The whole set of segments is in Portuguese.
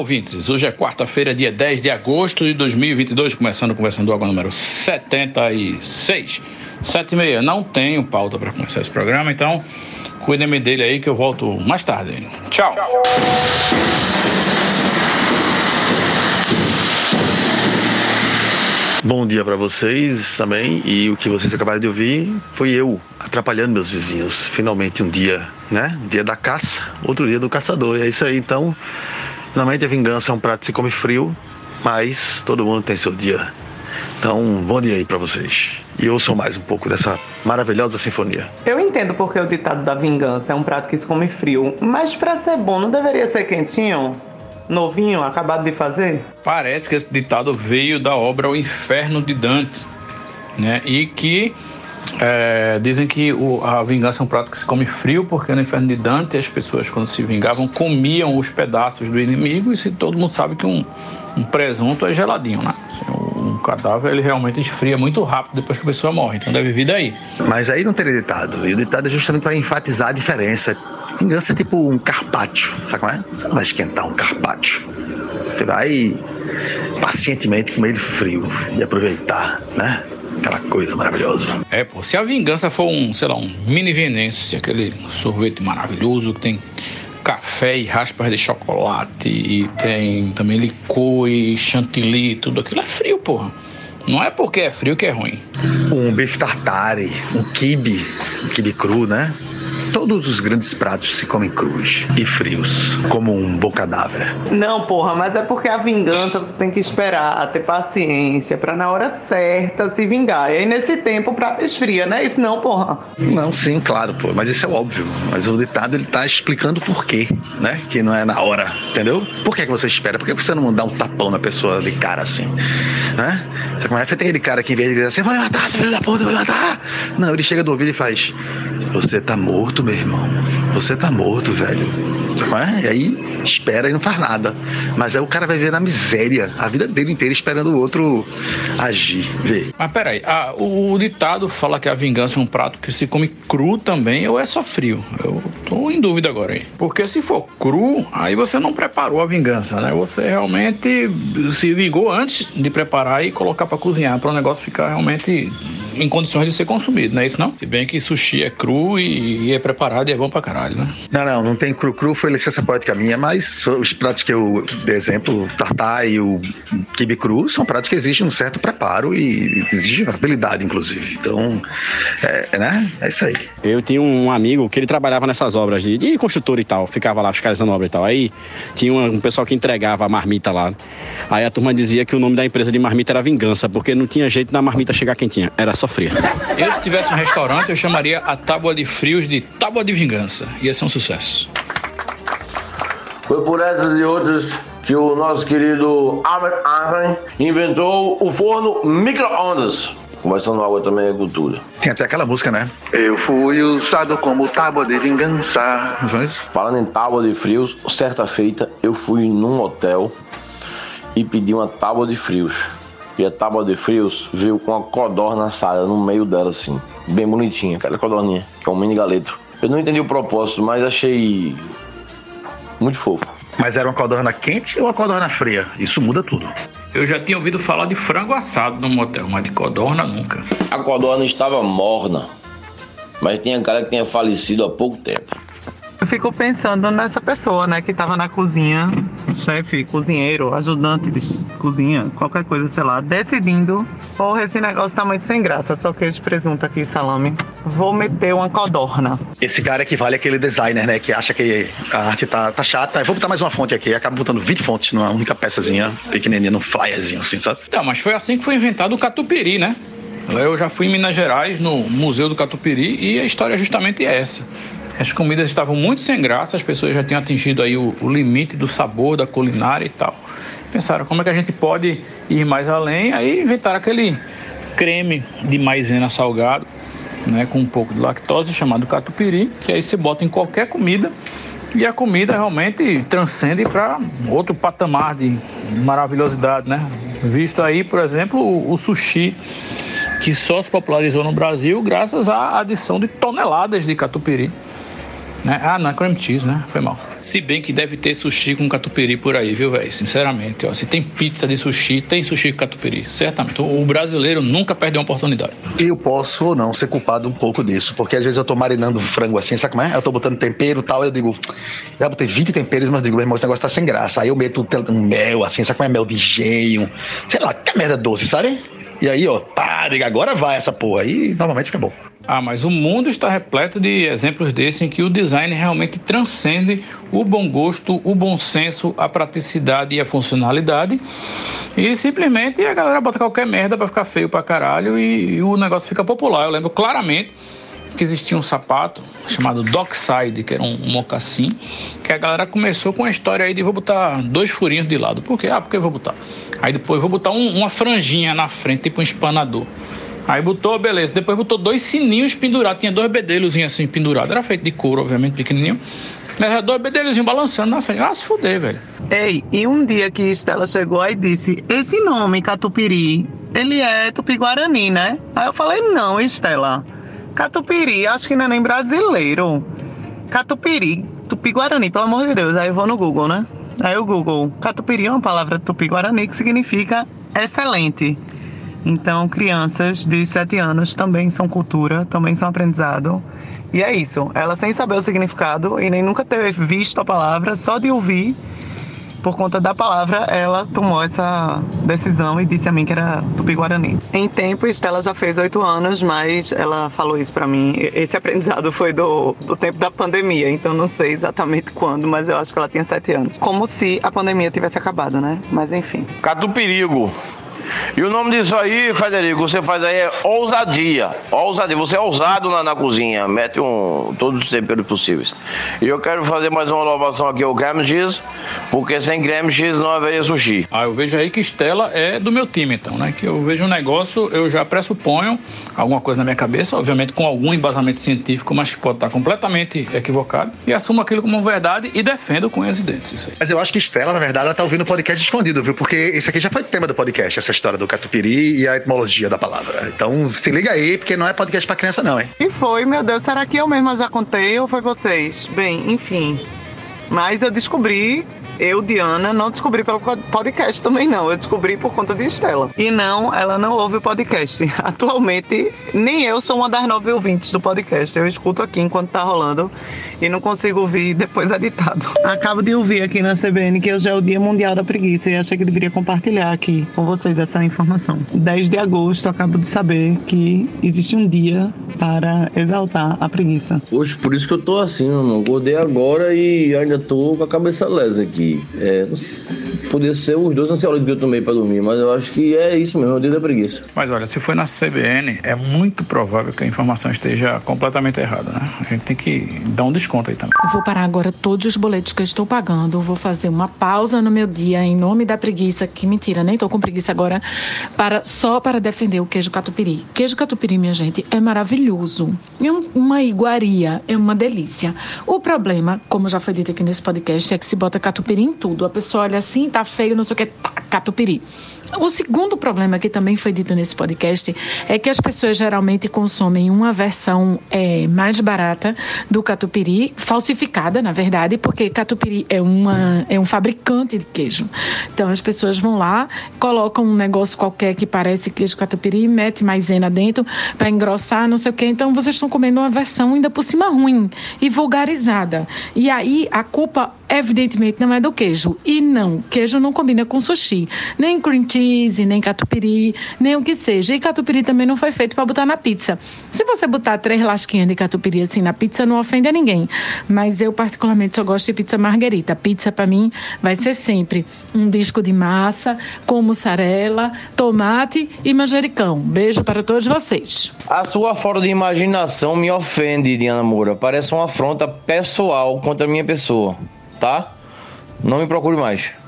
Ouvintes. Hoje é quarta-feira, dia 10 de agosto de 2022, começando Conversando Água número 76. 7 e meia. Não tenho pauta para começar esse programa, então cuidem-me dele aí que eu volto mais tarde. Tchau. Bom dia para vocês também. E o que vocês acabaram de ouvir foi eu atrapalhando meus vizinhos. Finalmente um dia, né? Um dia da caça, outro dia do caçador. E é isso aí. Então, finalmente a vingança é um prato que se come frio, mas todo mundo tem seu dia. Então, bom dia aí para vocês. E ouçam mais um pouco dessa maravilhosa sinfonia. Eu entendo porque o ditado da vingança é um prato que se come frio, mas pra ser bom não deveria ser quentinho? Novinho, acabado de fazer? Parece que esse ditado veio da obra O Inferno de Dante, né? E que é, dizem que o- a vingança é um prato que se come frio, porque no Inferno de Dante as pessoas, quando se vingavam, comiam os pedaços do inimigo, e se todo mundo sabe que um, um presunto é geladinho, né? Assim, um cadáver ele realmente esfria muito rápido depois que a pessoa morre, então deve vir daí. Mas aí não teria ditado. E o ditado é justamente para enfatizar a diferença. Vingança é tipo um carpaccio, sabe como é? Você não vai esquentar um carpaccio. Você vai pacientemente comer ele frio e aproveitar, né? Aquela coisa maravilhosa. É, pô, se a vingança for um, sei lá, um mini venense, aquele sorvete maravilhoso que tem café e raspas de chocolate e tem também licor e chantilly, tudo aquilo é frio, porra. Não é porque é frio que é ruim. Um bife tartare, um quibe, um quibe cru, né? Todos os grandes pratos se comem crus e frios, como um bom cadáver. Não, porra, mas é porque a vingança você tem que esperar, ter paciência, pra na hora certa se vingar. E aí nesse tempo o prato esfria, né? Isso não, porra. Não, sim, claro, pô, mas isso é óbvio. Mas o ditado ele tá explicando por quê, né? Que não é na hora, entendeu? Por que, que você espera? Por que você não dá um tapão na pessoa de cara assim, né? Você é que tem aquele cara que em vez de gritar assim, vou lhe matar, filho da puta, vou lhe matar. Não, ele chega do ouvido e faz, você tá morto, meu irmão. Você tá morto, velho. É? E aí espera e não faz nada. Mas aí o cara vai ver na miséria a vida dele inteira esperando o outro agir, ver. Mas peraí, a- o, o ditado fala que a vingança é um prato que se come cru também ou é só frio? Eu tô em dúvida agora aí. Porque se for cru, aí você não preparou a vingança, né? Você realmente se vingou antes de preparar e colocar pra cozinhar, para o negócio ficar realmente em condições de ser consumido, não é isso não? Se bem que sushi é cru e, e é preparado e é bom pra caralho, né? Não, não, não tem cru-cru, foi licença poética minha, mas os pratos que eu dei exemplo, o tartar e o quibe cru, são pratos que exigem um certo preparo e exigem habilidade, inclusive. Então, é, né? É isso aí. Eu tinha um amigo que ele trabalhava nessas obras de, de construtor e tal, ficava lá fiscalizando obra e tal. Aí tinha um, um pessoal que entregava a marmita lá. Aí a turma dizia que o nome da empresa de marmita era Vingança, porque não tinha jeito da marmita chegar quentinha, era só fria. Eu, se tivesse um restaurante, eu chamaria a tábua de frios de tábua de vingança. Ia ser um sucesso. Foi por essas e outras que o nosso querido Albert Einstein inventou o forno micro-ondas. Conversando água também é cultura. Tem até aquela música, né? Eu fui usado como tábua de vingança. Falando em tábua de frios, certa feita eu fui num hotel e pedi uma tábua de frios. E a tábua de frios veio com uma codorna assada no meio dela, assim. Bem bonitinha, aquela codorninha, que é um mini galeto. Eu não entendi o propósito, mas achei muito fofo. Mas era uma codorna quente ou uma codorna fria? Isso muda tudo. Eu já tinha ouvido falar de frango assado no motel, mas de codorna nunca. A codorna estava morna, mas tinha cara que tinha falecido há pouco tempo. Eu fico pensando nessa pessoa, né, que tava na cozinha, chefe, cozinheiro, ajudante de cozinha, qualquer coisa, sei lá, decidindo, porra, esse negócio tá muito sem graça, só queijo, presunto aqui, salame. Vou meter uma codorna. Esse cara equivale àquele designer, né? Que acha que a arte tá, tá chata. Vou botar mais uma fonte aqui. Acaba botando 20 fontes numa única peçazinha, pequenininha, num flyerzinho, assim, sabe? Então, mas foi assim que foi inventado o catupiry, né? Eu já fui em Minas Gerais, no Museu do Catupiry, e a história é justamente essa. As comidas estavam muito sem graça, as pessoas já tinham atingido aí o, o limite do sabor, da culinária e tal. Pensaram, como é que a gente pode ir mais além? Aí inventaram aquele creme de maisena salgado, né, com um pouco de lactose, chamado catupiry, que aí você bota em qualquer comida e a comida realmente transcende para outro patamar de maravilhosidade, né? Visto aí, por exemplo, o, o sushi que só se popularizou no Brasil graças à adição de toneladas de catupiry. Né? Ah, não é cream cheese, né? Foi mal. Se bem que deve ter sushi com catupiry por aí, viu, velho? Sinceramente, ó, se tem pizza de sushi, tem sushi com catupiry. Certamente. O brasileiro nunca perde uma oportunidade. Eu posso ou não ser culpado um pouco disso, porque às vezes eu tô marinando frango assim, sabe como é? Eu tô botando tempero e tal, eu digo, já botei 20 temperos, mas eu digo, meu irmão, esse negócio tá sem graça. Aí eu meto um mel, assim, sabe como é? Mel de gênio, sei lá, que merda doce, sabe? E aí, ó, pá, diga, agora vai essa porra. E normalmente fica bom. Ah, mas o mundo está repleto de exemplos desses em que o design realmente transcende o bom gosto, o bom senso, a praticidade e a funcionalidade. E simplesmente a galera bota qualquer merda para ficar feio pra caralho e, e o negócio fica popular. Eu lembro claramente que existia um sapato chamado Dockside, que era um, mocassim, que a galera começou com a história aí de vou botar dois furinhos de lado. Por quê? Ah, porque eu vou botar. Aí depois vou botar um, uma franjinha na frente, tipo um espanador. Aí botou, beleza. Depois botou dois sininhos pendurados. Tinha dois bedelhozinhos assim pendurados. Era feito de couro, obviamente, pequenininho. Mas era dois bedelhozinhos balançando na frente. Ah, se fuder, velho. Ei, e um dia que Estela chegou aí disse: Esse nome, Catupiri, ele é tupi-guarani, né? Aí eu falei: Não, Estela. Catupiri, acho que não é nem brasileiro. Catupiri, tupi-guarani, pelo amor de Deus. Aí eu vou no Google, né? Aí o Google, Catupiri é uma palavra tupi-guarani que significa excelente. Então, crianças de 7 anos também são cultura, também são aprendizado. E é isso. Ela sem saber o significado e nem nunca ter visto a palavra, só de ouvir, por conta da palavra, ela tomou essa decisão e disse a mim que era tupi-guarani. Em tempo, Estela já fez 8 anos, mas ela falou isso para mim. Esse aprendizado foi do, do tempo da pandemia, então não sei exatamente quando, mas eu acho que ela tinha 7 anos. Como se a pandemia tivesse acabado, né? Mas enfim. Catupirigo. E o nome disso aí, Federico, você faz aí é ousadia. Ousadia. Você é ousado na, na cozinha. Mete um, todos os temperos possíveis. E eu quero fazer mais uma inovação aqui, o cream cheese, porque sem cream cheese não haveria sushi. Ah, eu vejo aí que Estela é do meu time, então, né? Que eu vejo um negócio, eu já pressuponho alguma coisa na minha cabeça, obviamente com algum embasamento científico, mas que pode estar completamente equivocado, e assumo aquilo como verdade e defendo com unhas e dentes. Isso aí. Mas eu acho que Estela, na verdade, ela tá ouvindo o podcast escondido, viu? Porque esse aqui já foi tema do podcast, essa história do catupiry e a etimologia da palavra. Então se liga aí, porque não é podcast pra criança, não, hein? E foi, meu Deus, será que eu mesma já contei ou foi vocês? Bem, enfim. Mas eu descobri, eu, Diana, não descobri pelo podcast também não. Eu descobri por conta de Estela. E não, ela não ouve o podcast. Atualmente, nem eu sou uma das nove ouvintes do podcast. Eu escuto aqui enquanto tá rolando e não consigo ouvir depois editado. Acabo de ouvir aqui na CBN que hoje é o Dia Mundial da Preguiça e achei que deveria compartilhar aqui com vocês essa informação. 10 de agosto, acabo de saber que existe um dia para exaltar a preguiça. Hoje, por isso que eu tô assim, meu irmão. Acordei agora e ainda tô com a cabeça lesa aqui. É, podia ser os dois ansiolíticos que eu tomei pra dormir, mas eu acho que é isso mesmo, é o dia da preguiça. Mas olha, se foi na CBN, é muito provável que a informação esteja completamente errada, né? A gente tem que dar um desconto aí também. Eu vou parar agora todos os boletos que eu estou pagando. Vou fazer uma pausa no meu dia em nome da preguiça. Que mentira, nem tô com preguiça agora. Para, só para defender o queijo catupiry. Queijo catupiry, minha gente, é maravilhoso. É um- uma iguaria, é uma delícia. O problema, como já foi dito aqui nesse podcast, é que se bota catupiry em tudo. A pessoa olha assim, tá feio, não sei o que, tá, catupiry. O segundo problema que também foi dito nesse podcast é que as pessoas geralmente consomem uma versão é, mais barata do catupiry, falsificada, na verdade, porque catupiry é, uma, é um fabricante de queijo. Então as pessoas vão lá, colocam um negócio qualquer que parece queijo catupiry, mete maisena dentro para engrossar, não sei o quê. Então vocês estão comendo uma versão ainda por cima ruim e vulgarizada. E aí a culpa, evidentemente, não é do queijo. E não, queijo não combina com sushi. Nem cream cheese, nem catupiry, nem o que seja. E catupiry também não foi feito para botar na pizza. Se você botar três lasquinhas de catupiry assim na pizza, não ofende a ninguém. Mas eu, particularmente, só gosto de pizza margarita. Pizza, para mim, vai ser sempre um disco de massa com mussarela, tomate e manjericão. Beijo para todos vocês. A sua falta de imaginação me ofende, Diana Moura. Parece uma afronta pessoal contra a minha pessoa, tá? Não me procure mais.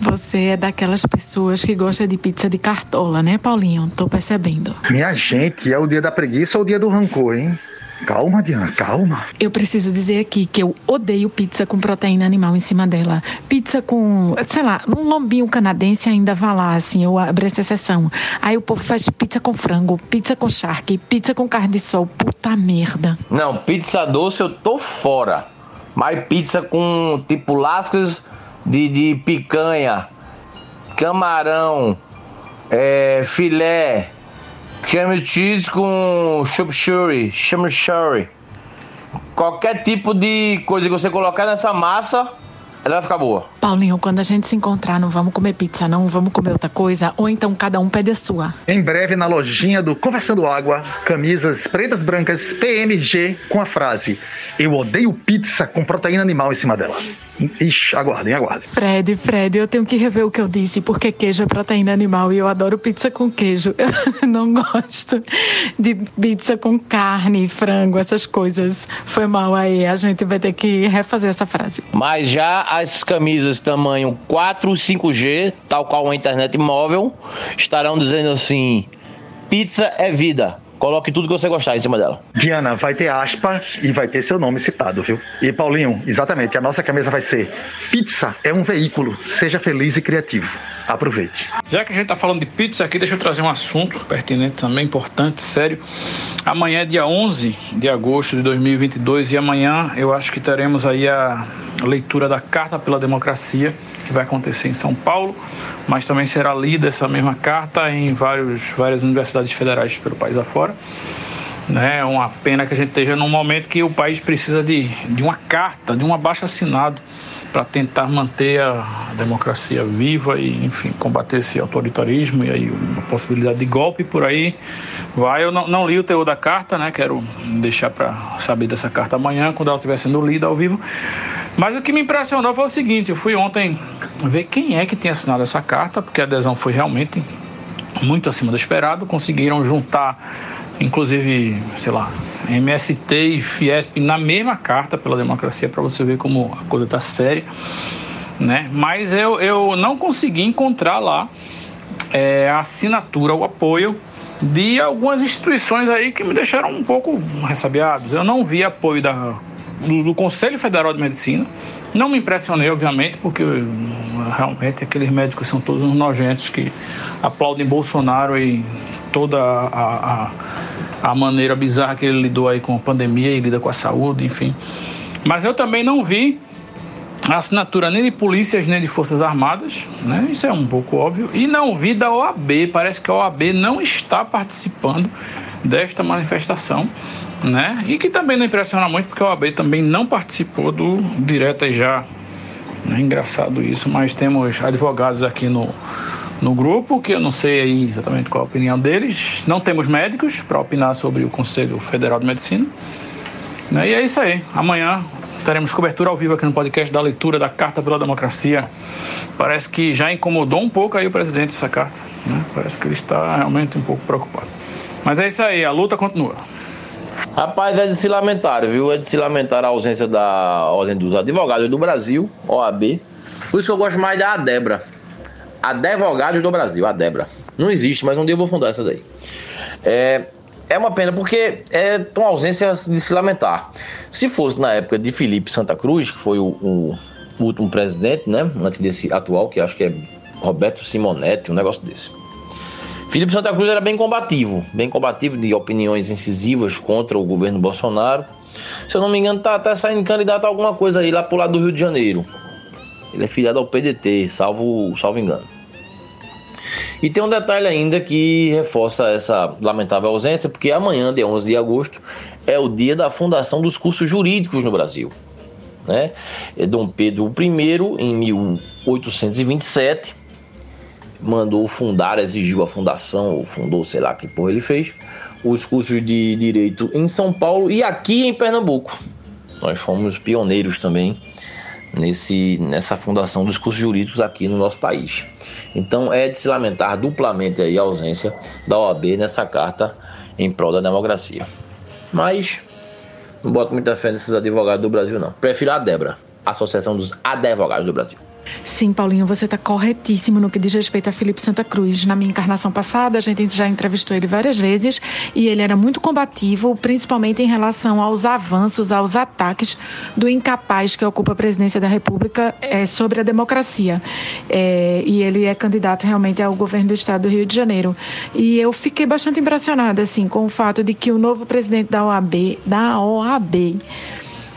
Você é daquelas pessoas que gosta de pizza de cartola, né, Paulinho? Tô percebendo. Minha gente, é o dia da preguiça ou o dia do rancor, hein? Calma, Diana, calma. Eu preciso dizer aqui que eu odeio pizza com proteína animal em cima dela. Pizza com, sei lá, um lombinho canadense ainda vai lá, assim, eu abro essa exceção. Aí o povo faz pizza com frango, pizza com charque, pizza com carne de sol. Puta merda. Não, pizza doce eu tô fora. Mas pizza com tipo lascas de, de picanha, camarão, é, filé, creme cheese com chimichurri, chimichurri. Qualquer tipo de coisa que você colocar nessa massa, ela vai ficar boa. Paulinho, quando a gente se encontrar, não vamos comer pizza, não, vamos comer outra coisa, ou então cada um pede a sua. Em breve na lojinha do Conversando Água, camisas pretas brancas PMG com a frase Eu odeio pizza com proteína animal em cima dela. Ixi, aguardem, aguardem. Fred, Fred, eu tenho que rever o que eu disse, porque queijo é proteína animal e eu adoro pizza com queijo. Eu não gosto de pizza com carne, frango, essas coisas. Foi mal aí, a gente vai ter que refazer essa frase. Mas já as camisas tamanho 4 5G, tal qual a internet móvel, estarão dizendo assim: pizza é vida. Coloque tudo que você gostar em cima dela. Diana, vai ter aspa e vai ter seu nome citado, viu? E Paulinho, exatamente, a nossa camisa vai ser Pizza é um veículo, seja feliz e criativo. Aproveite. Já que a gente tá falando de pizza aqui, deixa eu trazer um assunto pertinente também, importante, sério. Amanhã é dia 11 de agosto de 2022 e amanhã eu acho que teremos aí a leitura da Carta pela Democracia, que vai acontecer em São Paulo, mas também será lida essa mesma carta em vários, várias universidades federais pelo país afora. Né? É uma pena que a gente esteja num momento que o país precisa de, de uma carta, de um abaixo assinado para tentar manter a democracia viva e, enfim, combater esse autoritarismo e aí uma possibilidade de golpe por aí vai. Eu não, não li o teor da carta, né? Quero deixar para saber dessa carta amanhã, quando ela estiver sendo lida ao vivo. Mas o que me impressionou foi o seguinte: eu fui ontem ver quem é que tinha assinado essa carta, porque a adesão foi realmente muito acima do esperado. Conseguiram juntar, inclusive, sei lá, MST e Fiesp na mesma carta pela democracia, para você ver como a coisa está séria. Né? Mas eu, eu não consegui encontrar lá é, a assinatura, o apoio de algumas instituições aí que me deixaram um pouco ressabiados. Eu não vi apoio da, do, do Conselho Federal de Medicina. Não me impressionei, obviamente, porque realmente aqueles médicos são todos nojentos que aplaudem Bolsonaro e toda a, a, a maneira bizarra que ele lidou aí com a pandemia e lida com a saúde, enfim. Mas eu também não vi a assinatura nem de polícias nem de forças armadas, né? Isso é um pouco óbvio. E não vi da OAB. Parece que a OAB não está participando desta manifestação, né? E que também não impressiona muito porque a OAB também não participou do Direta Já. É engraçado isso, mas temos advogados aqui no no grupo, que eu não sei aí exatamente qual a opinião deles. Não temos médicos para opinar sobre o Conselho Federal de Medicina. Né? E é isso aí. Amanhã teremos cobertura ao vivo aqui no podcast da leitura da Carta pela Democracia. Parece que já incomodou um pouco aí o presidente essa carta. Né? Parece que ele está realmente um pouco preocupado. Mas é isso aí, a luta continua. Rapaz, é de se lamentar, viu? É de se lamentar a ausência da Ordem dos Advogados do Brasil, OAB. Por isso que eu gosto mais da Adebra. Advogados do Brasil, a Debra. Não existe, mas um dia eu vou fundar essa daí. É, é uma pena porque é uma ausência de se lamentar. Se fosse na época de Felipe Santa Cruz, que foi o, o, último presidente, né? Antes desse atual, que acho que é Roberto Simonetti, um negócio desse. Felipe Santa Cruz era bem combativo, bem combativo de opiniões incisivas contra o governo Bolsonaro. Se eu não me engano, tá até saindo candidato a alguma coisa aí lá pro lado do Rio de Janeiro. Ele é filiado ao PDT, salvo, salvo engano. E tem um detalhe ainda que reforça essa lamentável ausência, porque amanhã, dia 11 de agosto, é o dia da fundação dos cursos jurídicos no Brasil. né? É Dom Pedro I, em 1827, mandou fundar, exigiu a fundação, ou fundou, sei lá que porra ele fez, os cursos de direito em São Paulo e aqui em Pernambuco. Nós fomos pioneiros também nesse, nessa fundação dos cursos jurídicos aqui no nosso país. Então é de se lamentar duplamente a ausência da OAB nessa carta em prol da democracia. Mas não boto muita fé nesses advogados do Brasil, não. Prefiro a Debra, Associação dos Advogados do Brasil. Sim, Paulinho, você está corretíssimo no que diz respeito a Felipe Santa Cruz. Na minha encarnação passada, a gente já entrevistou ele várias vezes e ele era muito combativo, principalmente em relação aos avanços, aos ataques do incapaz que ocupa a presidência da República é, sobre a democracia. É, e ele é candidato realmente ao governo do estado do Rio de Janeiro. E eu fiquei bastante impressionada assim, com o fato de que o novo presidente da OAB, da OAB,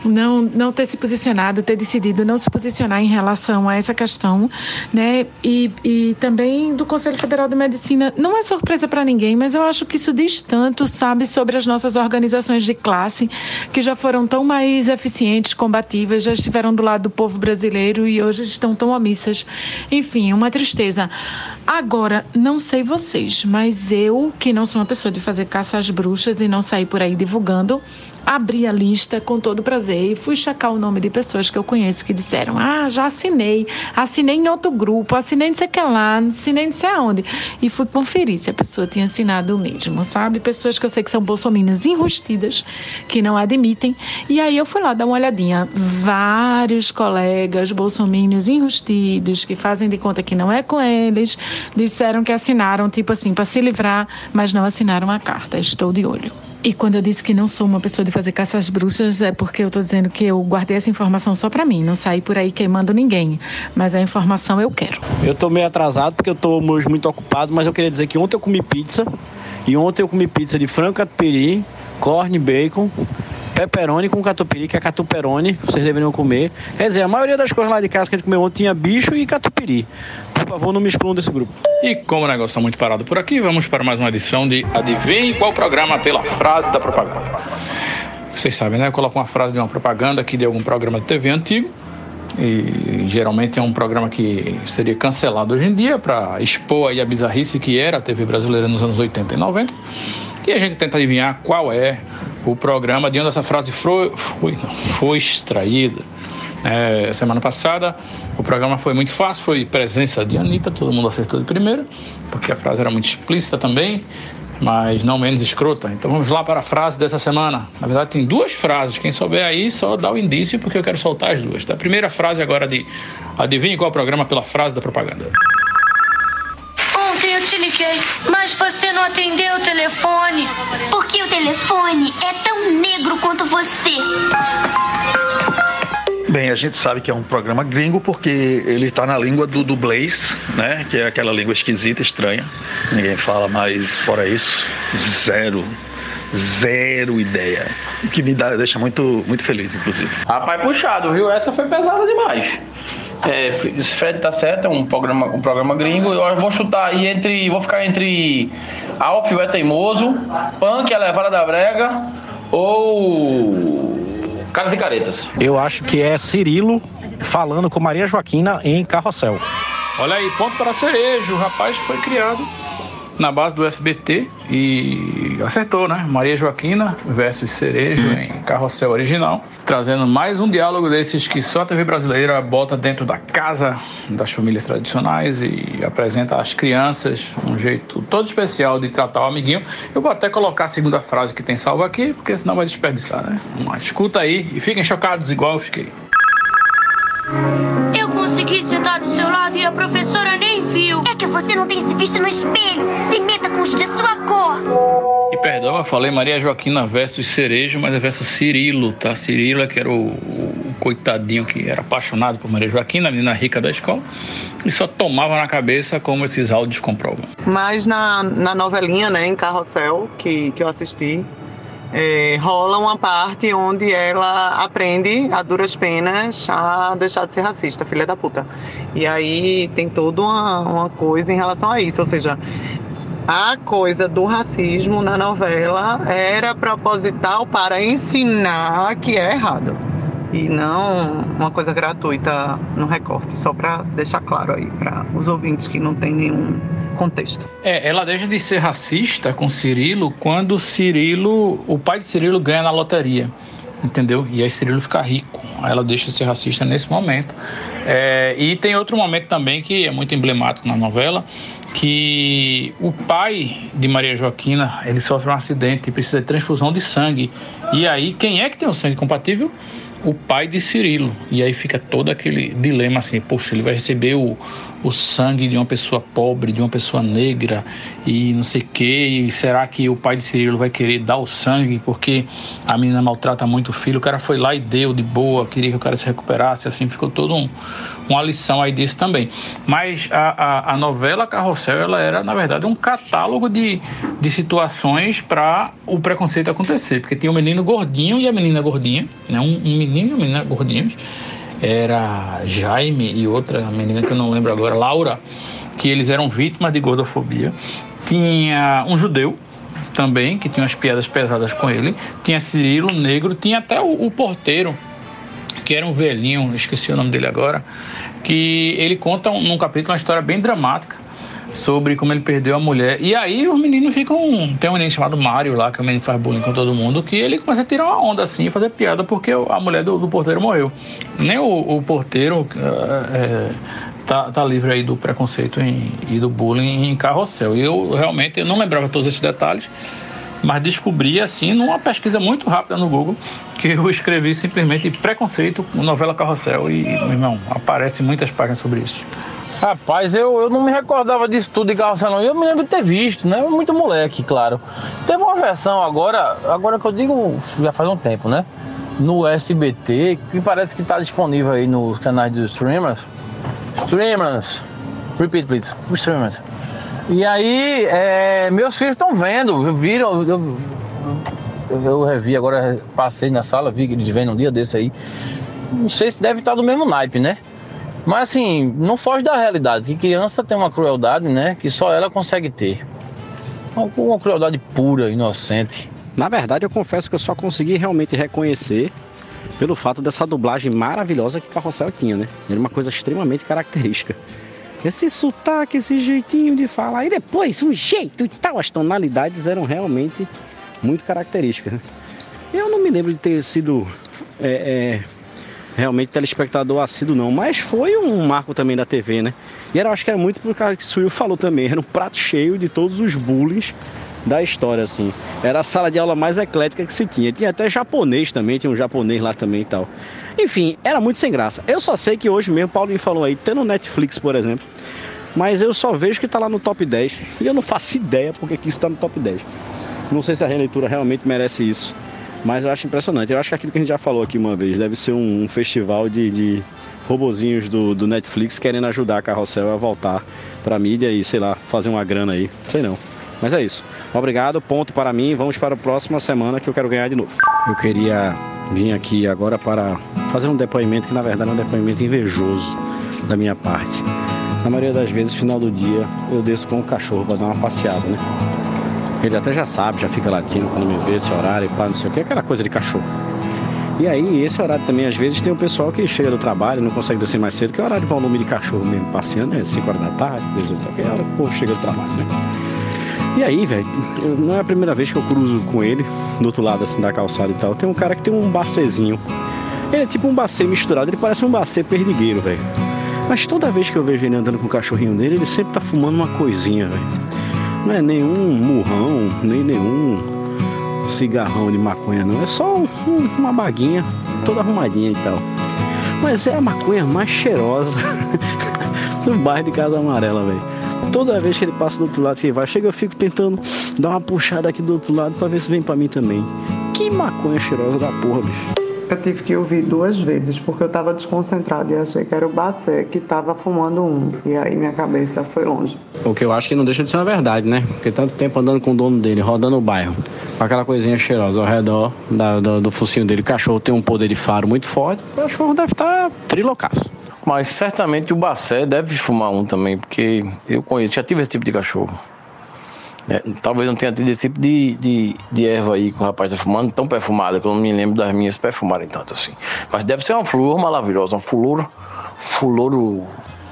não, não ter se posicionado, ter decidido não se posicionar em relação a essa questão, né? E, e também do Conselho Federal de Medicina. Não é surpresa para ninguém, mas eu acho que isso diz tanto, sabe, sobre as nossas organizações de classe, que já foram tão mais eficientes, combativas, já estiveram do lado do povo brasileiro e hoje estão tão omissas. Enfim, uma tristeza. Agora, não sei vocês, mas eu, que não sou uma pessoa de fazer caça às bruxas e não sair por aí divulgando, abri a lista com todo prazer e fui checar o nome de pessoas que eu conheço que disseram: Ah, já assinei, assinei em outro grupo, assinei não sei o que lá, assinei não sei aonde. E fui conferir se a pessoa tinha assinado o mesmo, sabe? Pessoas que eu sei que são bolsominions enrustidas, que não admitem. E aí eu fui lá dar uma olhadinha. Vários colegas bolsominions enrustidos, que fazem de conta que não é com eles, disseram que assinaram, tipo assim, para se livrar, mas não assinaram a carta. Estou de olho. E quando eu disse que não sou uma pessoa de fazer caça às bruxas, é porque eu estou dizendo que eu guardei essa informação só para mim, não saí por aí queimando ninguém. Mas a informação eu quero. Eu estou meio atrasado porque eu estou hoje muito ocupado, mas eu queria dizer que ontem eu comi pizza. E ontem eu comi pizza de frango catupiry, corn bacon, pepperoni com catupiry, que é catuperone, vocês deveriam comer. Quer dizer, a maioria das coisas lá de casa que a gente comeu ontem tinha bicho e catupiry. Por favor, não me excluam desse grupo. E como o negócio está muito parado por aqui, vamos para mais uma edição de Adivinhe qual programa pela frase da propaganda. Vocês sabem, né? Eu coloco uma frase de uma propaganda aqui de algum programa de TV antigo. E geralmente é um programa que seria cancelado hoje em dia para expor aí a bizarrice que era a TV brasileira nos anos 80 e 90. E a gente tenta adivinhar qual é o programa de onde essa frase foi, foi, foi extraída. É, semana passada o programa foi muito fácil, foi presença de Anitta, todo mundo acertou de primeira, porque a frase era muito explícita também, mas não menos escrota. Então vamos lá para a frase dessa semana. Na verdade, tem duas frases. Quem souber aí, só dá o indício, porque eu quero soltar as duas. A primeira frase agora de adivinhe qual é programa pela frase da propaganda. Ontem eu te liguei, mas você não atendeu o telefone. Porque o telefone é tão negro quanto você. Bem, a gente sabe que é um programa gringo porque ele está na língua do, do Blaze, né? Que é aquela língua esquisita, estranha. Ninguém fala mais fora isso. Zero. Zero ideia. O que me dá, deixa muito, muito feliz, inclusive. Rapaz, puxado, viu? Essa foi pesada demais. É, Fred tá certo, é um programa, um programa gringo. Eu vou chutar aí entre. Vou ficar entre Alf, o é teimoso, Punk, a levada da brega ou. Caras e caretas. Eu acho que é Cirilo falando com Maria Joaquina em Carrossel. Olha aí, ponto para cerejo. O rapaz foi criado na base do SBT e acertou, né? Maria Joaquina versus Cerejo em Carrossel Original, trazendo mais um diálogo desses que só a TV brasileira bota dentro da casa das famílias tradicionais e apresenta às crianças um jeito todo especial de tratar o amiguinho. Eu vou até colocar a segunda frase que tem salvo aqui, porque senão vai desperdiçar, né? Lá, escuta aí e fiquem chocados igual eu fiquei. Eu consegui sentar do seu lado e a professora nem viu. É que você não tem se visto no espelho. Se meta com os de sua cor. E perdão, eu falei Maria Joaquina versus Cerejo, mas é versus Cirilo, tá? Cirilo é que era o, o coitadinho que era apaixonado por Maria Joaquina, a menina rica da escola, e só tomava na cabeça como esses áudios comprovam. Mas na, na novelinha, né, em Carrossel, que, que eu assisti, é, rola uma parte onde ela aprende a duras penas a deixar de ser racista, filha da puta. E aí tem toda uma, uma coisa em relação a isso, ou seja, a coisa do racismo na novela era proposital para ensinar que é errado. e não uma coisa gratuita no recorte, só para deixar claro aí para os ouvintes que não tem nenhum contexto. É, ela deixa de ser racista com Cirilo quando Cirilo, o pai de Cirilo ganha na loteria, entendeu? E aí Cirilo fica rico. Aí ela deixa de ser racista nesse momento. É, e tem outro momento também que é muito emblemático na novela, que o pai de Maria Joaquina ele sofre um acidente e precisa de transfusão de sangue. E aí quem é que tem o sangue compatível? o pai de Cirilo. E aí fica todo aquele dilema assim: poxa, ele vai receber o, o sangue de uma pessoa pobre, de uma pessoa negra e não sei o que. E será que o pai de Cirilo vai querer dar o sangue porque a menina maltrata muito o filho? O cara foi lá e deu de boa, queria que o cara se recuperasse. Assim ficou todo um, uma lição aí disso também. Mas a, a, a novela Carrossel ela era, na verdade, um catálogo de, de situações para o preconceito acontecer. Porque tinha o menino gordinho e a menina gordinha, né? um, um menino e uma menina gordinhos era Jaime e outra menina que eu não lembro agora, Laura, que eles eram vítimas de gordofobia. Tinha um judeu também, que tinha umas piadas pesadas com ele. Tinha Cirilo, negro. Tinha até o, o porteiro, que era um velhinho, esqueci o nome dele agora, que ele conta num capítulo uma história bem dramática sobre como ele perdeu a mulher. E aí os meninos ficam. Tem um menino chamado Mário lá, que é um menino que faz bullying com todo mundo, que ele começa a tirar uma onda assim, fazer piada, porque a mulher do, do porteiro morreu. Nem o, o porteiro é, tá, tá livre aí do preconceito em, e do bullying em carrossel. E eu realmente eu não lembrava todos esses detalhes. Mas descobri assim numa pesquisa muito rápida no Google que eu escrevi simplesmente preconceito novela carrossel e, meu irmão, aparece muitas páginas sobre isso. Rapaz, eu, eu não me recordava disso tudo de carrossel não. Eu me lembro de ter visto, né? Muito moleque, claro. Teve uma versão agora, agora que eu digo, já faz um tempo, né? No SBT, que parece que está disponível aí nos canais dos streamers. Streamers. Repeat, please. Streamers. E aí, é, meus filhos estão vendo, viram, eu, eu, revi agora, passei na sala, vi que eles vêm um dia desse aí. Não sei se deve estar do mesmo naipe, né? Mas assim, não foge da realidade, que criança tem uma crueldade, né, que só ela consegue ter. Uma crueldade pura, inocente. Na verdade, eu confesso que eu só consegui realmente reconhecer pelo fato dessa dublagem maravilhosa que o Carrossel tinha, né? Era uma coisa extremamente característica. Esse sotaque, esse jeitinho de falar, e depois um jeito e tal, as tonalidades eram realmente muito características. Né? Eu não me lembro de ter sido é, é, realmente telespectador assíduo não, mas foi um marco também da TV, né? E era, acho que era muito por causa que o Suil falou também, era um prato cheio de todos os bullies da história, assim. Era a sala de aula mais eclética que se tinha. Tinha até japonês também, tinha um japonês lá também e tal. Enfim, era muito sem graça. Eu só sei que hoje mesmo, Paulinho falou aí, tem no Netflix, por exemplo. Mas eu só vejo que tá lá no top 10. E eu não faço ideia porque que isso tá no top 10. Não sei se a releitura realmente merece isso. Mas eu acho impressionante. Eu acho que aquilo que a gente já falou aqui uma vez, deve ser um, um festival de, de robozinhos do, do, Netflix querendo ajudar a Carrossel a voltar pra mídia e, sei lá, fazer uma grana aí. Sei não. Mas é isso. Obrigado, ponto para mim. Vamos para a próxima semana que eu quero ganhar de novo. Eu queria vir aqui agora para fazer um depoimento que na verdade é um depoimento invejoso da minha parte. Na maioria das vezes, final do dia, eu desço com o cachorro para dar uma passeada, né? Ele até já sabe, já fica latindo quando me vê esse horário, pá, não sei o que, aquela coisa de cachorro. E aí, esse horário também, às vezes, tem o pessoal que chega do trabalho, não consegue descer mais cedo, que é o horário de volume de cachorro mesmo, passeando, é 5 horas da tarde, 18 horas, que que o chega do trabalho, né? E aí, velho, não é a primeira vez que eu cruzo com ele, do outro lado assim da calçada e tal. Tem um cara que tem um bacezinho. Ele é tipo um bacê misturado, ele parece um bacê perdigueiro, velho. Mas toda vez que eu vejo ele andando com o cachorrinho dele, ele sempre tá fumando uma coisinha, velho. Não é nenhum murrão, nem nenhum cigarrão de maconha, não. É só um, uma baguinha toda arrumadinha e tal. Mas é a maconha mais cheirosa do bairro de Casa Amarela, velho. Toda vez que ele passa do outro lado que vai, chega eu fico tentando dar uma puxada aqui do outro lado para ver se vem para mim também. Que maconha cheirosa da porra, bicho. Eu tive que ouvir duas vezes, porque eu estava desconcentrado e achei que era o Bacé que estava fumando um. E aí minha cabeça foi longe. O que eu acho que não deixa de ser uma verdade, né? Porque tanto tempo andando com o dono dele, rodando o bairro, com aquela coisinha cheirosa ao redor da, do, do focinho dele. O cachorro tem um poder de faro muito forte, o cachorro deve estar tá trilocaço. Mas certamente o Bacé deve fumar um também, porque eu conheço, já tive esse tipo de cachorro. É, talvez não tenha tido esse tipo de, de, de erva aí que o rapaz tá fumando, tão perfumada, que eu não me lembro das minhas perfumarem tanto assim. Mas deve ser uma flor maravilhosa, um fuloro, fuloro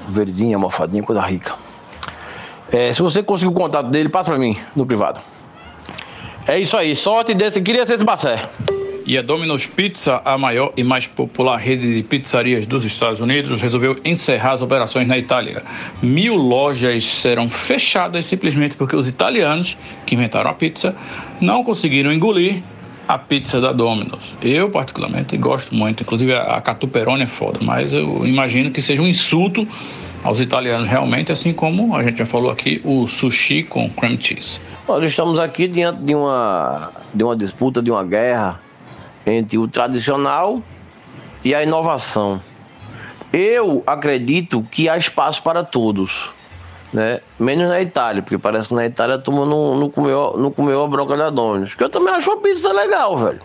verdinha, mofadinha, coisa rica. É, se você conseguir o contato dele, passa pra mim, no privado. É isso aí, sorte desse, queria ser esse Bacé. E a Domino's Pizza, a maior e mais popular rede de pizzarias dos Estados Unidos, resolveu encerrar as operações na Itália. Mil lojas serão fechadas simplesmente porque os italianos, que inventaram a pizza, não conseguiram engolir a pizza da Domino's. Eu, particularmente, gosto muito. Inclusive, a catuperone é foda, mas eu imagino que seja um insulto aos italianos realmente, assim como a gente já falou aqui, o sushi com cream cheese. Nós estamos aqui diante de uma, de uma disputa, de uma guerra entre o tradicional e a inovação. Eu acredito que há espaço para todos, né? Menos na Itália, porque parece que na Itália a turma não, não, comeu, não comeu a bronca da. Que eu também acho uma pizza legal, velho.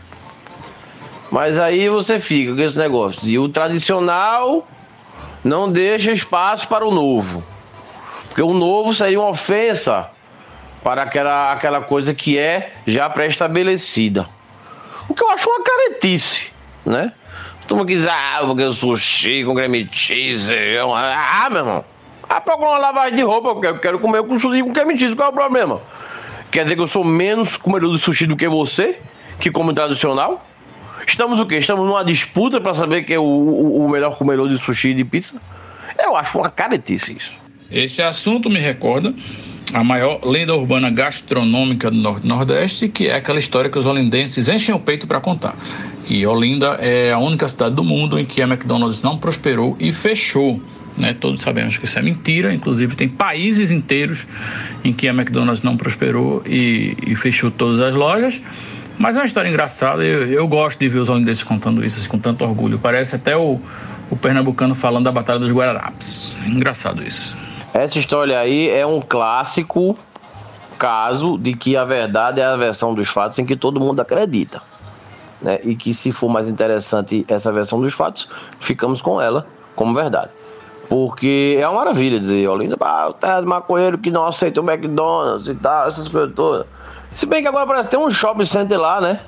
Mas aí você fica com esse negócio. E o tradicional não deixa espaço para o novo. Porque o novo seria uma ofensa para aquela, aquela coisa que é já pré-estabelecida. O que eu acho uma caretice, né? Tu que diz, ah, porque eu sushi com creme cheese. Eu... Ah, meu irmão. Ah, procura uma lavagem de roupa, eu quero comer com sushi com creme cheese. Qual é o problema? Quer dizer que eu sou menos comedor de sushi do que você, que come tradicional? Estamos o quê? Estamos numa disputa para saber quem é o, o, o melhor comedor de sushi e de pizza? Eu acho uma caretice isso. Esse assunto me recorda a maior lenda urbana gastronômica do Norte Nordeste, que é aquela história que os olindenses enchem o peito para contar. Que Olinda é a única cidade do mundo em que a McDonald's não prosperou e fechou. Né? Todos sabemos que isso é mentira, inclusive tem países inteiros em que a McDonald's não prosperou e, e fechou todas as lojas. Mas é uma história engraçada, eu, eu gosto de ver os holandeses contando isso assim, com tanto orgulho. Parece até o, o pernambucano falando da Batalha dos Guararapes. Engraçado isso. Essa história aí é um clássico caso de que a verdade é a versão dos fatos em que todo mundo acredita. Né? E que se for mais interessante essa versão dos fatos, ficamos com ela como verdade. Porque é uma maravilha dizer, Olinda, ah, o terra de maconheiro que não aceita o McDonald's e tal, essas coisas todas. Se bem que agora parece que tem um shopping center lá, né?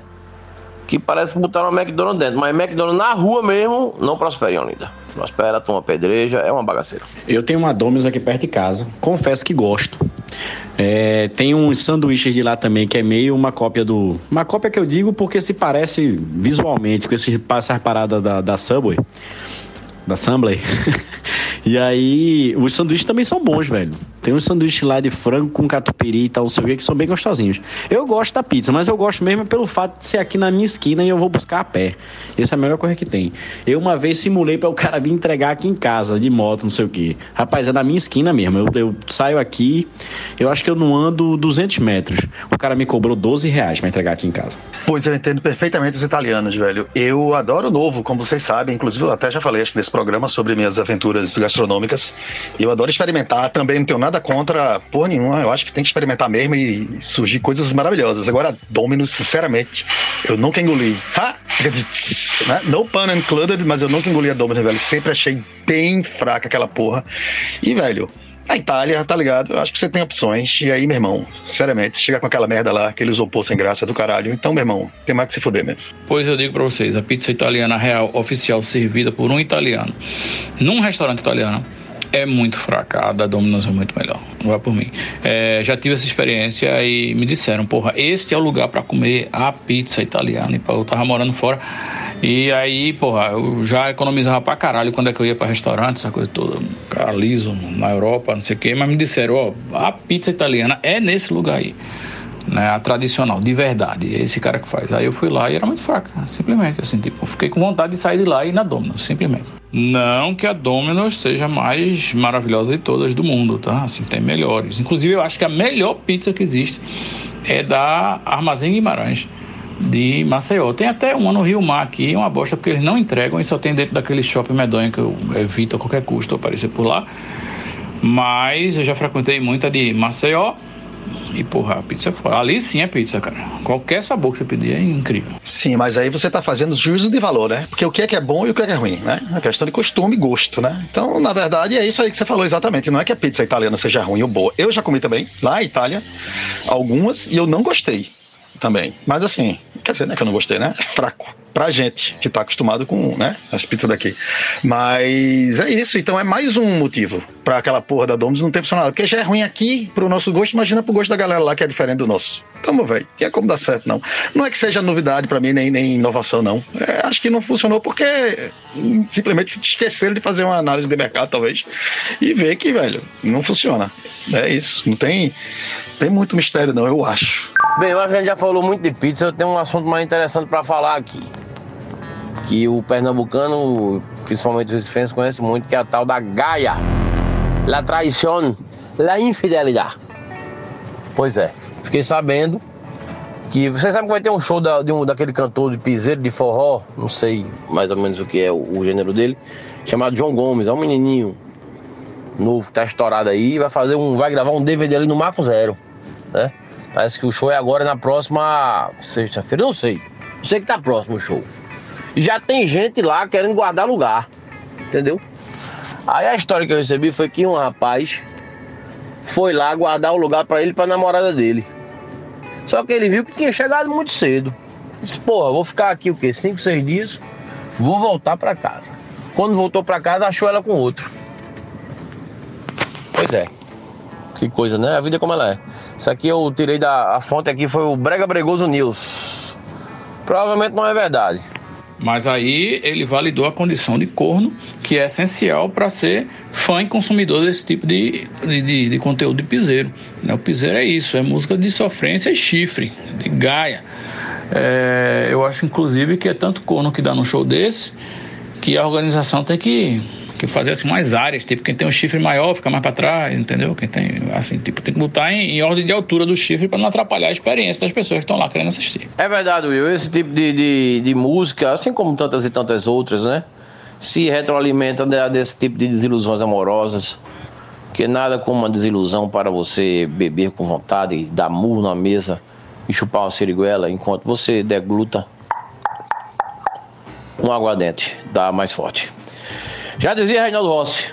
Que parece que botaram o McDonald's dentro. Mas McDonald's na rua mesmo não prospera ainda. Prospera, toma pedreja, é uma bagaceira. Eu tenho uma Domino's aqui perto de casa. Confesso que gosto. É, tem uns sanduíches de lá também que é meio uma cópia do. Uma cópia que eu digo porque se parece visualmente com esse essas paradas da, da Subway. Da Subway. E aí, os sanduíches também são bons, velho. Tem uns sanduíches lá de frango com catupiry e tal, não sei o que, que são bem gostosinhos. Eu gosto da pizza, mas eu gosto mesmo pelo fato de ser aqui na minha esquina e eu vou buscar a pé. Essa é a melhor coisa que tem. Eu uma vez simulei para o cara vir entregar aqui em casa, de moto, não sei o que. Rapaz, é na minha esquina mesmo. Eu, eu, saio aqui, eu acho que eu não ando 200 metros. O cara me cobrou 12 reais pra entregar aqui em casa. Pois eu entendo perfeitamente os italianos, velho. Eu adoro o novo, como vocês sabem. Inclusive, eu até já falei, acho que nesse programa, sobre minhas aventuras gastronômicas. Eu adoro experimentar, também não tenho nada contra porra nenhuma. Eu acho que tem que experimentar mesmo e surgir coisas maravilhosas. Agora, Domino's, sinceramente, eu nunca engoli. Ha! Né? No pun included, mas eu nunca engoli a Domino's, velho. Sempre achei bem fraca aquela porra. E, velho, a Itália, tá ligado? Acho que você tem opções. E aí, meu irmão, sinceramente, chegar com aquela merda lá, aquele isopor sem graça do caralho. Então, meu irmão, tem mais que se fuder mesmo. Pois eu digo pra vocês, a pizza italiana real, oficial, servida por um italiano, num restaurante italiano, é muito fraca. A Domino's é muito melhor. Vai por mim. É, já tive essa experiência e me disseram, porra, esse é o lugar para comer a pizza italiana. Eu tava morando fora. E aí, porra, eu já economizava pra caralho quando é que eu ia pra restaurante, essa coisa toda, cara liso, na Europa, não sei o quê. Mas me disseram, ó, a pizza italiana é nesse lugar aí né, a tradicional, de verdade. É esse cara que faz. Aí eu fui lá e era muito fraca, simplesmente. Assim, tipo, fiquei com vontade de sair de lá e ir na Domino's, simplesmente. Não que a Domino's seja a mais maravilhosa de todas do mundo, tá? Assim, tem melhores. Inclusive, eu acho que a melhor pizza que existe é da Armazém Guimarães de Maceió. Tem até uma no Rio Mar aqui, uma bosta, porque eles não entregam e só tem dentro daquele shopping medonho que eu evito a qualquer custo aparecer por lá. Mas eu já frequentei muita de Maceió E porra, a pizza é foda. Ali sim é pizza, cara. Qualquer sabor que você pedir é incrível. Sim, mas aí você tá fazendo juízo de valor, né? Porque o que é que é bom e o que é que é ruim, né? A questão de costume e gosto, né? Então, na verdade, é isso aí que você falou exatamente. Não é que a pizza italiana seja ruim ou boa. Eu já comi também, lá na Itália, algumas, e eu não gostei também. Mas assim, quer dizer, né, que eu não gostei, né? É fraco. Pra gente que tá acostumado com, né, as pizzas daqui. Mas é isso, então é mais um motivo para aquela porra da Domino's não ter funcionado. Porque já é ruim aqui pro nosso gosto, imagina pro gosto da galera lá que é diferente do nosso. Tamo, velho, tinha como dar certo, não. Não é que seja novidade para mim, nem, nem inovação, não. É, acho que não funcionou porque simplesmente esqueceram de fazer uma análise de mercado, talvez, e ver que, velho, não funciona. É isso, não tem, tem muito mistério, não, eu acho. Bem, eu acho que a gente já falou muito de pizza, eu tenho um assunto mais interessante para falar aqui. Que o pernambucano, principalmente os recifenses, conhece muito, que é a tal da Gaia. La traição, la infidelidade. Pois é, fiquei sabendo que você sabe que vai ter um show da, de um, daquele cantor de piseiro de forró, não sei mais ou menos o que é o, o gênero dele, chamado João Gomes, é um menininho novo, tá estourado aí, vai fazer um, vai gravar um DVD ali no Marco Zero, né? Parece que o show é agora na próxima sexta-feira, não sei. Sei que tá próximo o show. E já tem gente lá querendo guardar lugar, entendeu? Aí a história que eu recebi foi que um rapaz foi lá guardar o lugar para ele pra namorada dele. Só que ele viu que tinha chegado muito cedo. Disse, porra, vou ficar aqui o quê? Cinco, seis dias, vou voltar para casa. Quando voltou para casa, achou ela com outro. Pois é. Que coisa, né? A vida é como ela é. Isso aqui eu tirei da a fonte aqui foi o Brega Bregoso News. Provavelmente não é verdade. Mas aí ele validou a condição de corno, que é essencial para ser fã e consumidor desse tipo de, de, de, conteúdo de piseiro. Né? O piseiro é isso, é música de sofrência e chifre, de gaia. É, eu acho, inclusive, que é tanto corno que dá num show desse, que a organização tem que que fazer assim mais áreas, tipo quem tem um chifre maior fica mais para trás, entendeu? Quem tem assim, tipo, tem que botar em, em ordem de altura do chifre para não atrapalhar a experiência das pessoas que estão lá querendo assistir. É verdade, Will, esse tipo de, de, de música, assim como tantas e tantas outras, né? Se retroalimenta desse tipo de desilusões amorosas, que nada como uma desilusão para você beber com vontade, dar murro na mesa e chupar uma seriguela enquanto você degluta um aguardente, dá mais forte. Já dizia Reinaldo Rossi,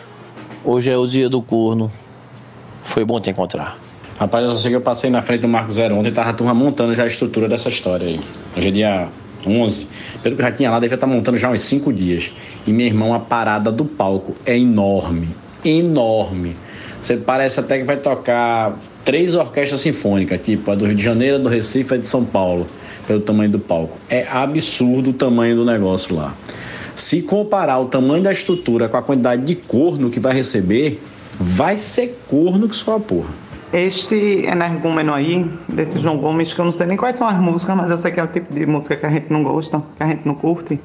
hoje é o dia do corno. Foi bom te encontrar. Rapaz, eu só sei que eu passei na frente do Marco Zero ontem e tava a turma montando já a estrutura dessa história aí. Hoje é dia 11. Pelo que já tinha lá, devia estar montando já uns 5 dias. E meu irmão, a parada do palco é enorme. Enorme. Você parece até que vai tocar três orquestras sinfônicas, tipo a do Rio de Janeiro, a do Recife e a de São Paulo, pelo tamanho do palco. É absurdo o tamanho do negócio lá. Se comparar o tamanho da estrutura com a quantidade de corno que vai receber, vai ser corno que só a porra. Este energúmeno aí, desse João Gomes, que eu não sei nem quais são as músicas, mas eu sei que é o tipo de música que a gente não gosta, que a gente não curte.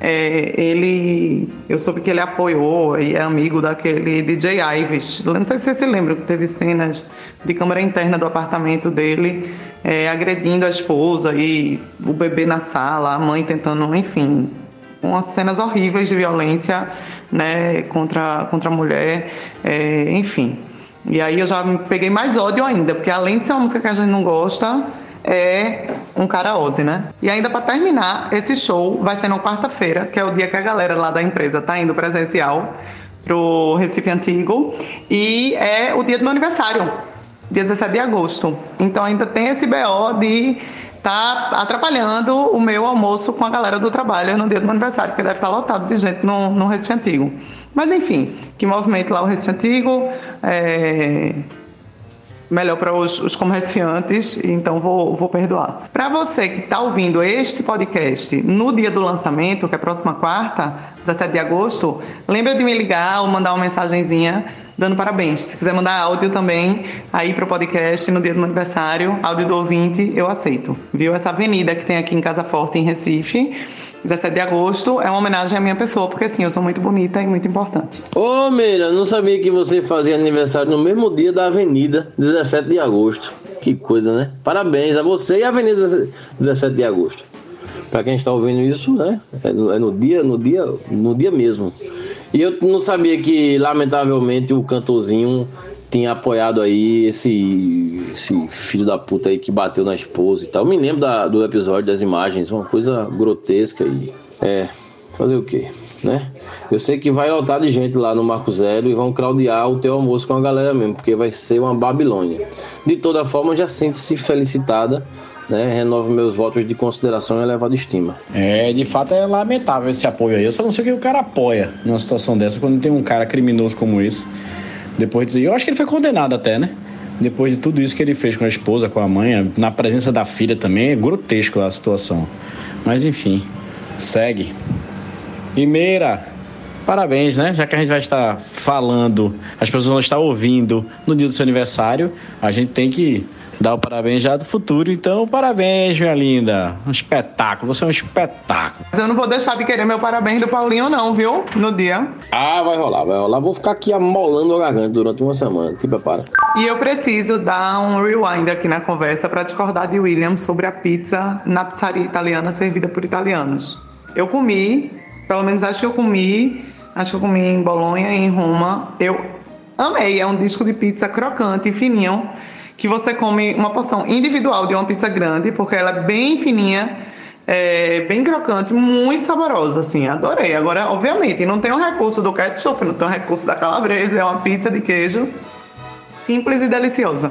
É, ele, eu soube que ele apoiou e é amigo daquele DJ Ives. Não sei se você se lembra que teve cenas de câmera interna do apartamento dele é, agredindo a esposa e o bebê na sala, a mãe tentando, enfim, umas cenas horríveis de violência né, contra, contra a mulher, é, enfim. E aí eu já peguei mais ódio ainda, porque além de ser uma música que a gente não gosta, é um karaoke, né? E ainda para terminar, esse show vai ser na quarta-feira, que é o dia que a galera lá da empresa tá indo presencial pro Recife Antigo, e é o dia do meu aniversário, dia 17 de agosto. Então ainda tem esse BO de tá atrapalhando o meu almoço com a galera do trabalho no dia do meu aniversário, porque deve estar lotado de gente no, no Recife Antigo. Mas enfim, que movimento lá o Recife Antigo, é... melhor para os, os, comerciantes, então vou, vou perdoar. Para você que está ouvindo este podcast no dia do lançamento, que é a próxima quarta, 17 de agosto, lembra de me ligar ou mandar uma mensagenzinha dando parabéns. Se quiser mandar áudio também aí para o podcast no dia do meu aniversário, áudio do ouvinte, eu aceito. Viu? Essa avenida que tem aqui em Casa Forte, em Recife, 17 de agosto, é uma homenagem à minha pessoa, porque sim, eu sou muito bonita e muito importante. Ô, Meira, não sabia que você fazia aniversário no mesmo dia da avenida, 17 de agosto. Que coisa, né? Parabéns a você e a avenida 17 de agosto. Para quem está ouvindo isso, né? É no, é no dia, no dia, no dia mesmo. E eu não sabia que, lamentavelmente, o cantorzinho tinha apoiado aí esse, esse filho da puta aí que bateu na esposa e tal. Eu me lembro da, do episódio das imagens, uma coisa grotesca e. É, fazer o quê? Né? Eu sei que vai lotar de gente lá no Marco Zero e vão claudiar o teu almoço com a galera mesmo, porque vai ser uma Babilônia. De toda forma, já sente-se felicitada né, renovo meus votos de consideração e elevada estima. É, de fato é lamentável esse apoio aí. Eu só não sei o que o cara apoia numa situação dessa, quando tem um cara criminoso como esse. Depois de. Eu acho que ele foi condenado até, né? Depois de tudo isso que ele fez com a esposa, com a mãe, na presença da filha também, é grotesco a situação. Mas enfim, segue. E Meira, parabéns, né? Já que a gente vai estar falando, as pessoas vão estar ouvindo no dia do seu aniversário, a gente tem que dar o parabéns já do futuro. Então, parabéns, minha linda. Um espetáculo, você é um espetáculo. Mas eu não vou deixar de querer meu parabéns do Paulinho, não, viu? No dia. Ah, vai rolar, vai rolar. Vou ficar aqui amolando o garganta durante uma semana. Te prepara. E eu preciso dar um rewind aqui na conversa para discordar de William sobre a pizza na pizzaria italiana servida por italianos. Eu comi, pelo menos acho que eu comi, acho que eu comi em Bolonha e em Roma. Eu amei, é um disco de pizza crocante e fininho que você come uma porção individual de uma pizza grande, porque ela é bem fininha, é, bem crocante, muito saborosa, assim, adorei. Agora, obviamente, não tem o recurso do ketchup, não tem o recurso da calabresa, é uma pizza de queijo simples e deliciosa.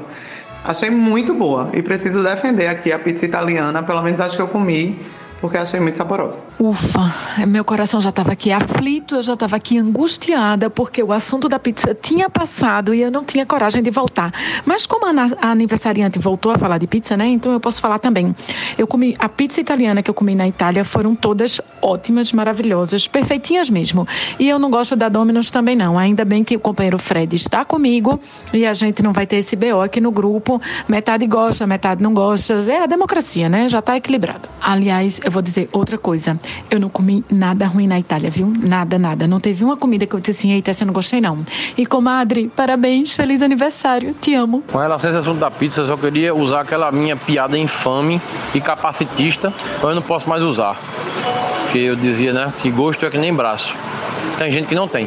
Achei muito boa e preciso defender aqui a pizza italiana, pelo menos acho que eu comi porque achei muito saborosa. Ufa, meu coração já estava aqui aflito, eu já estava aqui angustiada, porque o assunto da pizza tinha passado e eu não tinha coragem de voltar. Mas como a, a aniversariante voltou a falar de pizza, né? Então eu posso falar também. Eu comi a pizza italiana que eu comi na Itália foram todas ótimas, maravilhosas, perfeitinhas mesmo. E eu não gosto da Domino's também não. Ainda bem que o companheiro Fred está comigo e a gente não vai ter esse BO aqui no grupo. Metade gosta, metade não gosta. É a democracia, né? Já está equilibrado. Aliás, eu vou dizer outra coisa. Eu não comi nada ruim na Itália, viu? Nada, nada. Não teve uma comida que eu disse assim, eita, essa eu não gostei não. E comadre, parabéns, feliz aniversário, te amo. Com relação a esse assunto da pizza, eu só queria usar aquela minha piada infame e capacitista, mas eu não posso mais usar. Porque eu dizia, né, que gosto é que nem braço. Tem gente que não tem,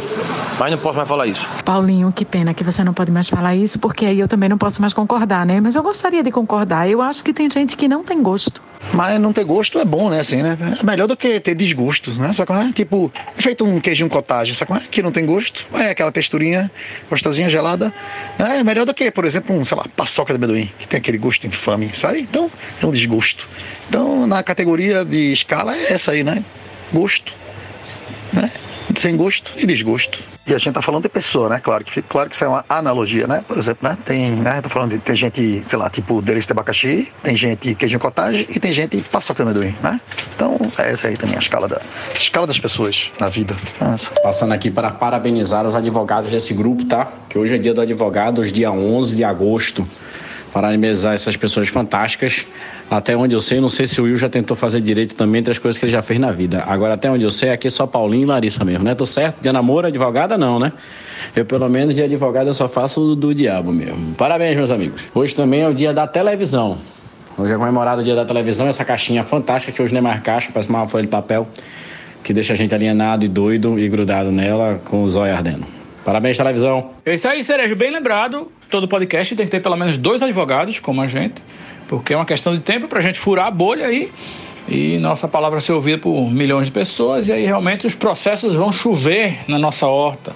mas não posso mais falar isso. Paulinho, que pena que você não pode mais falar isso, porque aí eu também não posso mais concordar, né? Mas eu gostaria de concordar. Eu acho que tem gente que não tem gosto. Mas não ter gosto é bom, né? Assim, né? É melhor do que ter desgosto, né? Sabe é? Tipo, feito um queijinho cottage, sabe é? Que não tem gosto, é aquela texturinha gostosinha, gelada. É melhor do que, por exemplo, um, sei lá, paçoca de amendoim, que tem aquele gosto infame, sabe? Então, é um desgosto. Então, na categoria de escala é essa aí, né? Gosto, né? Sem gosto e desgosto. E a gente tá falando de pessoa, né? Claro que, claro que isso é uma analogia, né? Por exemplo, né? Tem, né? Tô falando de tem gente, sei lá, tipo delícia de abacaxi, tem gente queijinho cottage e tem gente paçoca de amendoim, né? Então, é essa aí também a escala, da, a escala das pessoas na vida. Essa. Passando aqui para parabenizar os advogados desse grupo, tá? Que hoje é dia do advogado, hoje dia 11 de agosto. Parabenizar essas pessoas fantásticas. Até onde eu sei, não sei se o Will já tentou fazer direito também entre as coisas que ele já fez na vida. Agora, até onde eu sei, aqui é só Paulinho e Larissa mesmo, né? Tô certo? De namoro, advogada, não, né? Eu, pelo menos, de advogada, eu só faço do, do diabo mesmo. Parabéns, meus amigos. Hoje também é o dia da televisão. Hoje é comemorado o dia da televisão, essa caixinha fantástica que hoje não é mais caixa, parece uma folha de papel, que deixa a gente alienado e doido e grudado nela com os olhos ardendo. Parabéns, televisão. É isso aí, Cerejo. Bem lembrado. Todo podcast tem que ter pelo menos dois advogados, como a gente, porque é uma questão de tempo para a gente furar a bolha aí e nossa palavra ser ouvida por milhões de pessoas. E aí realmente os processos vão chover na nossa horta.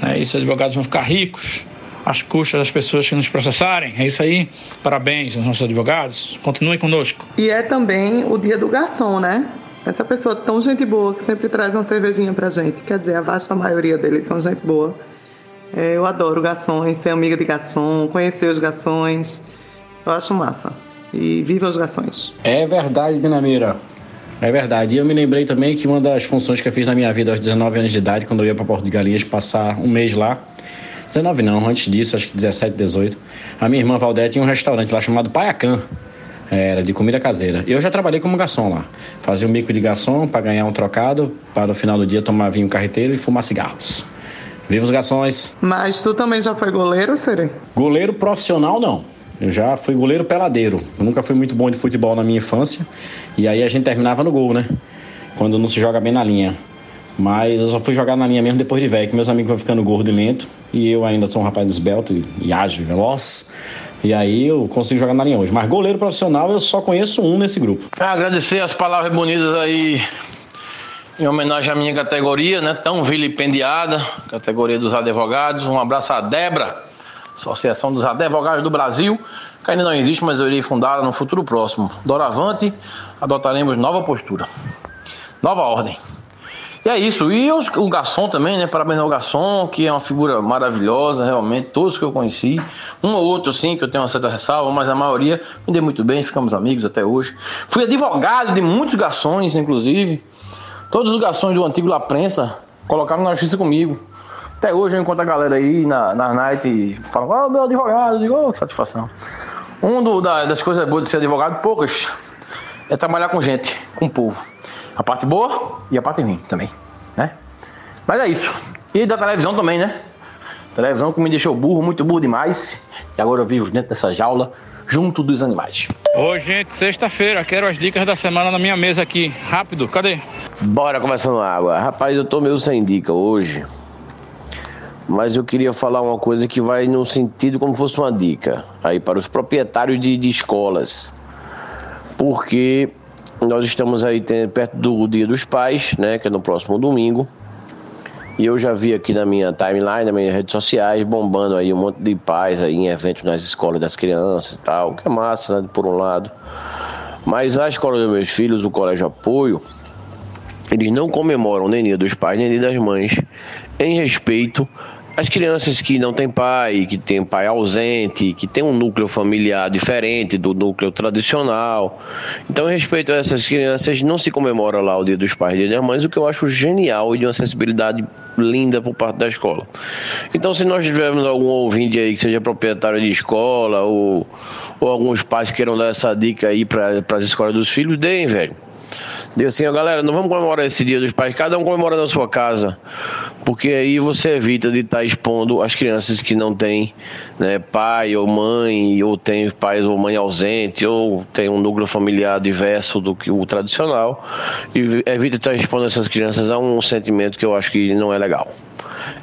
Né? E os advogados vão ficar ricos às custas das pessoas que nos processarem. É isso aí. Parabéns aos nossos advogados. Continuem conosco. E é também o dia do garçom, né? Essa pessoa tão gente boa que sempre traz uma cervejinha pra gente. Quer dizer, a vasta maioria deles são gente boa. É, eu adoro garçons, ser amiga de garçom, conhecer os garçons. Eu acho massa. E viva os garçons. É verdade, Dinamira. É verdade. E eu me lembrei também que uma das funções que eu fiz na minha vida aos 19 anos de idade, quando eu ia para Porto de Galinhas passar um mês lá, 19 não, antes disso, acho que 17, 18, a minha irmã Valdete tinha um restaurante lá chamado Paiacan. Era de comida caseira. Eu já trabalhei como garçom lá. Fazia um bico de garçom para ganhar um trocado, para no final do dia tomar vinho carreteiro e fumar cigarros. Viva os garçons! Mas tu também já foi goleiro, Sere? Goleiro profissional, não. Eu já fui goleiro peladeiro. Eu nunca fui muito bom de futebol na minha infância. E aí a gente terminava no gol, né? Quando não se joga bem na linha. Mas eu só fui jogar na linha mesmo depois de velho, que meus amigos vão ficando gordo e lento. E eu ainda sou um rapaz esbelto e, e ágil, veloz. E aí eu consigo jogar na linha hoje. Mas goleiro profissional eu só conheço um nesse grupo. Agradecer as palavras bonitas aí em homenagem à minha categoria, né? Tão vilipendiada, categoria dos advogados. Um abraço à Debra, Associação dos Advogados do Brasil, que ainda não existe, mas eu irei fundá-la no futuro próximo. Doravante, adotaremos nova postura, nova ordem. E é isso. E os, o garçom também, né? Parabéns ao garçom, que é uma figura maravilhosa, realmente, todos que eu conheci. Um ou outro, sim, que eu tenho uma certa ressalva, mas a maioria me deu muito bem, ficamos amigos até hoje. Fui advogado de muitos garçons, inclusive. Todos os garçons do antigo La Prensa colocaram na justiça comigo. Até hoje eu encontro a galera aí na, na night e falam, oh, meu advogado, eu digo, oh, que satisfação. Um da, das coisas boas de ser advogado, poucas, é trabalhar com gente, com o povo. A parte boa e a parte ruim também, né? Mas é isso. E da televisão também, né? Televisão que me deixou burro, muito burro demais. E agora eu vivo dentro dessa jaula, junto dos animais. Ô, gente, sexta-feira, quero as dicas da semana na minha mesa aqui. Rápido, cadê? Bora conversando água. Rapaz, eu tô meio sem dica hoje. Mas eu queria falar uma coisa que vai no sentido como fosse uma dica aí para os proprietários de, de escolas. Porque nós estamos aí perto do Dia dos Pais, né, que é no próximo domingo. E eu já vi aqui na minha timeline, nas minhas redes sociais, bombando aí um monte de pais aí em eventos nas escolas das crianças e tal, que é massa, né, por um lado. Mas a escola dos meus filhos, o Colégio Apoio, eles não comemoram nem Dia dos Pais, nem Dia das Mães, em respeito as crianças que não têm pai, que têm pai ausente, que têm um núcleo familiar diferente do núcleo tradicional. Então, respeito a essas crianças, não se comemora lá o Dia dos Pais e Dia das Mães, o que eu acho genial e de uma sensibilidade linda por parte da escola. Então, se nós tivermos algum ouvinte aí que seja proprietário de escola ou, ou alguns pais queiram dar essa dica aí para as escolas dos filhos, deem, velho. Dê assim, ó, galera, não vamos comemorar esse dia dos pais, cada um comemora na sua casa porque aí você evita de estar tá expondo as crianças que não têm né, pai ou mãe, ou tem pai ou mãe ausente, ou tem um núcleo familiar diverso do que o tradicional, e evita estar tá expondo essas crianças a um sentimento que eu acho que não é legal.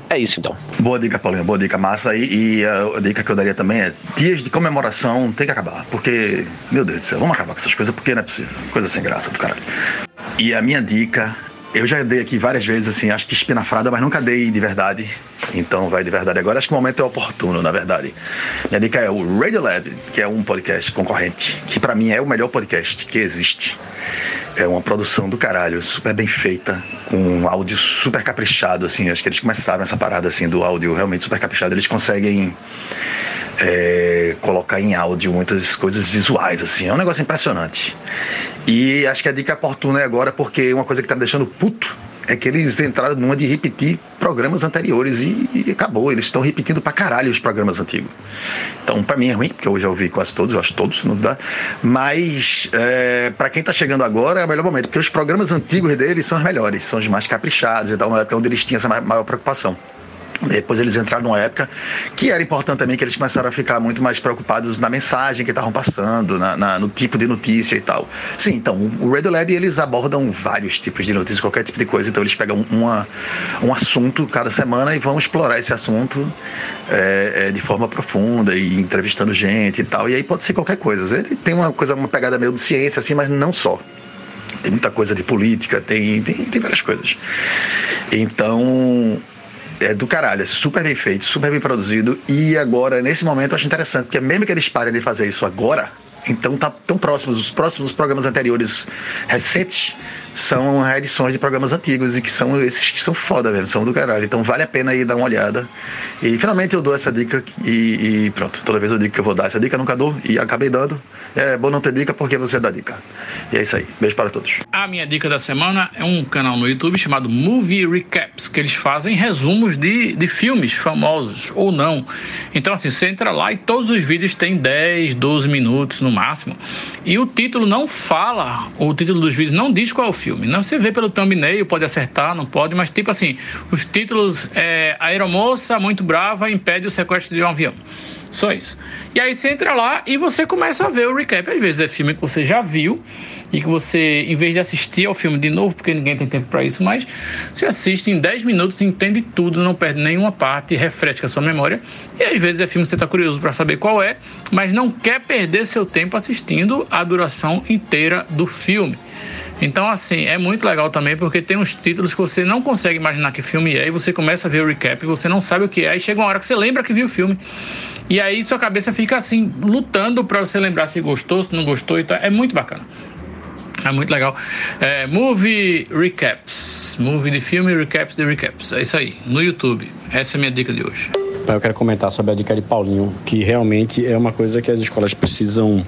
É isso então. Boa dica, Paulinho. Boa dica, massa. E, e a dica que eu daria também é: dias de comemoração tem que acabar. Porque, meu Deus do céu, vamos acabar com essas coisas porque não é possível. Coisa sem graça do caralho. E a minha dica eu já dei aqui várias vezes, assim, acho que espinafrada, mas nunca dei de verdade. Então vai de verdade agora. Acho que o momento é oportuno, na verdade. Minha dica é o Radiolab, que é um podcast concorrente, que para mim é o melhor podcast que existe. É uma produção do caralho, super bem feita, com um áudio super caprichado, assim. Acho que eles começaram essa parada, assim, do áudio realmente super caprichado. Eles conseguem é, colocar em áudio muitas coisas visuais, assim. É um negócio impressionante. E acho que a dica oportuna é agora, porque uma coisa que tá me deixando puto é que eles entraram numa de repetir programas anteriores e, e acabou. Eles estão repetindo pra caralho os programas antigos. Então, pra mim é ruim, porque eu já ouvi quase todos, eu acho todos, não dá. Mas, é, pra quem tá chegando agora, é o melhor momento, porque os programas antigos deles são os melhores, são os mais caprichados tal, uma época onde eles tinham essa maior preocupação. Depois eles entraram numa época que era importante também que eles começaram a ficar muito mais preocupados na mensagem que estavam passando, na, na, no tipo de notícia e tal. Sim, então, o Radio Lab eles abordam vários tipos de notícias, qualquer tipo de coisa. Então eles pegam uma, um assunto cada semana e vão explorar esse assunto é, é, de forma profunda e entrevistando gente e tal. E aí pode ser qualquer coisa. Ele tem uma coisa, uma pegada meio de ciência, assim, mas não só. Tem muita coisa de política, tem, tem, tem várias coisas. Então, é do caralho, é super bem feito, super bem produzido. E agora, nesse momento, eu acho interessante, porque mesmo que eles parem de fazer isso agora, então tá tão próximos, os próximos programas anteriores recentes são reedições de programas antigos e que são esses que são foda mesmo, são do caralho. Então vale a pena ir dar uma olhada. E finalmente eu dou essa dica e, e pronto. Toda vez eu digo que eu vou dar essa dica, nunca dou e acabei dando. É bom não ter dica porque você dá dica. E é isso aí. Beijo para todos. A minha dica da semana é um canal no YouTube chamado Movie Recaps, que eles fazem resumos de, de filmes famosos ou não. Então, assim, você entra lá e todos os vídeos têm 10, 12 minutos no máximo. E o título não fala, o título dos vídeos não diz qual é o filme. Não você vê pelo thumbnail, pode acertar, não pode, mas tipo assim, os títulos é Aeromoça muito brava impede o sequestro de um avião. Só isso. E aí você entra lá e você começa a ver o recap. Às vezes é filme que você já viu e que você, em vez de assistir ao filme de novo, porque ninguém tem tempo para isso, mas você assiste em 10 minutos, entende tudo, não perde nenhuma parte, refresca a sua memória. E às vezes é filme que você está curioso para saber qual é, mas não quer perder seu tempo assistindo a duração inteira do filme. Então, assim, é muito legal também porque tem uns títulos que você não consegue imaginar que filme é, e você começa a ver o recap e você não sabe o que é, e chega uma hora que você lembra que viu o filme. E aí sua cabeça fica assim, lutando para você lembrar se gostou, se não gostou e tal. É muito bacana. É muito legal. É, movie Recaps. Movie de filme Recaps de Recaps. É isso aí, no YouTube. Essa é a minha dica de hoje. Eu quero comentar sobre a dica de Paulinho, que realmente é uma coisa que as escolas precisam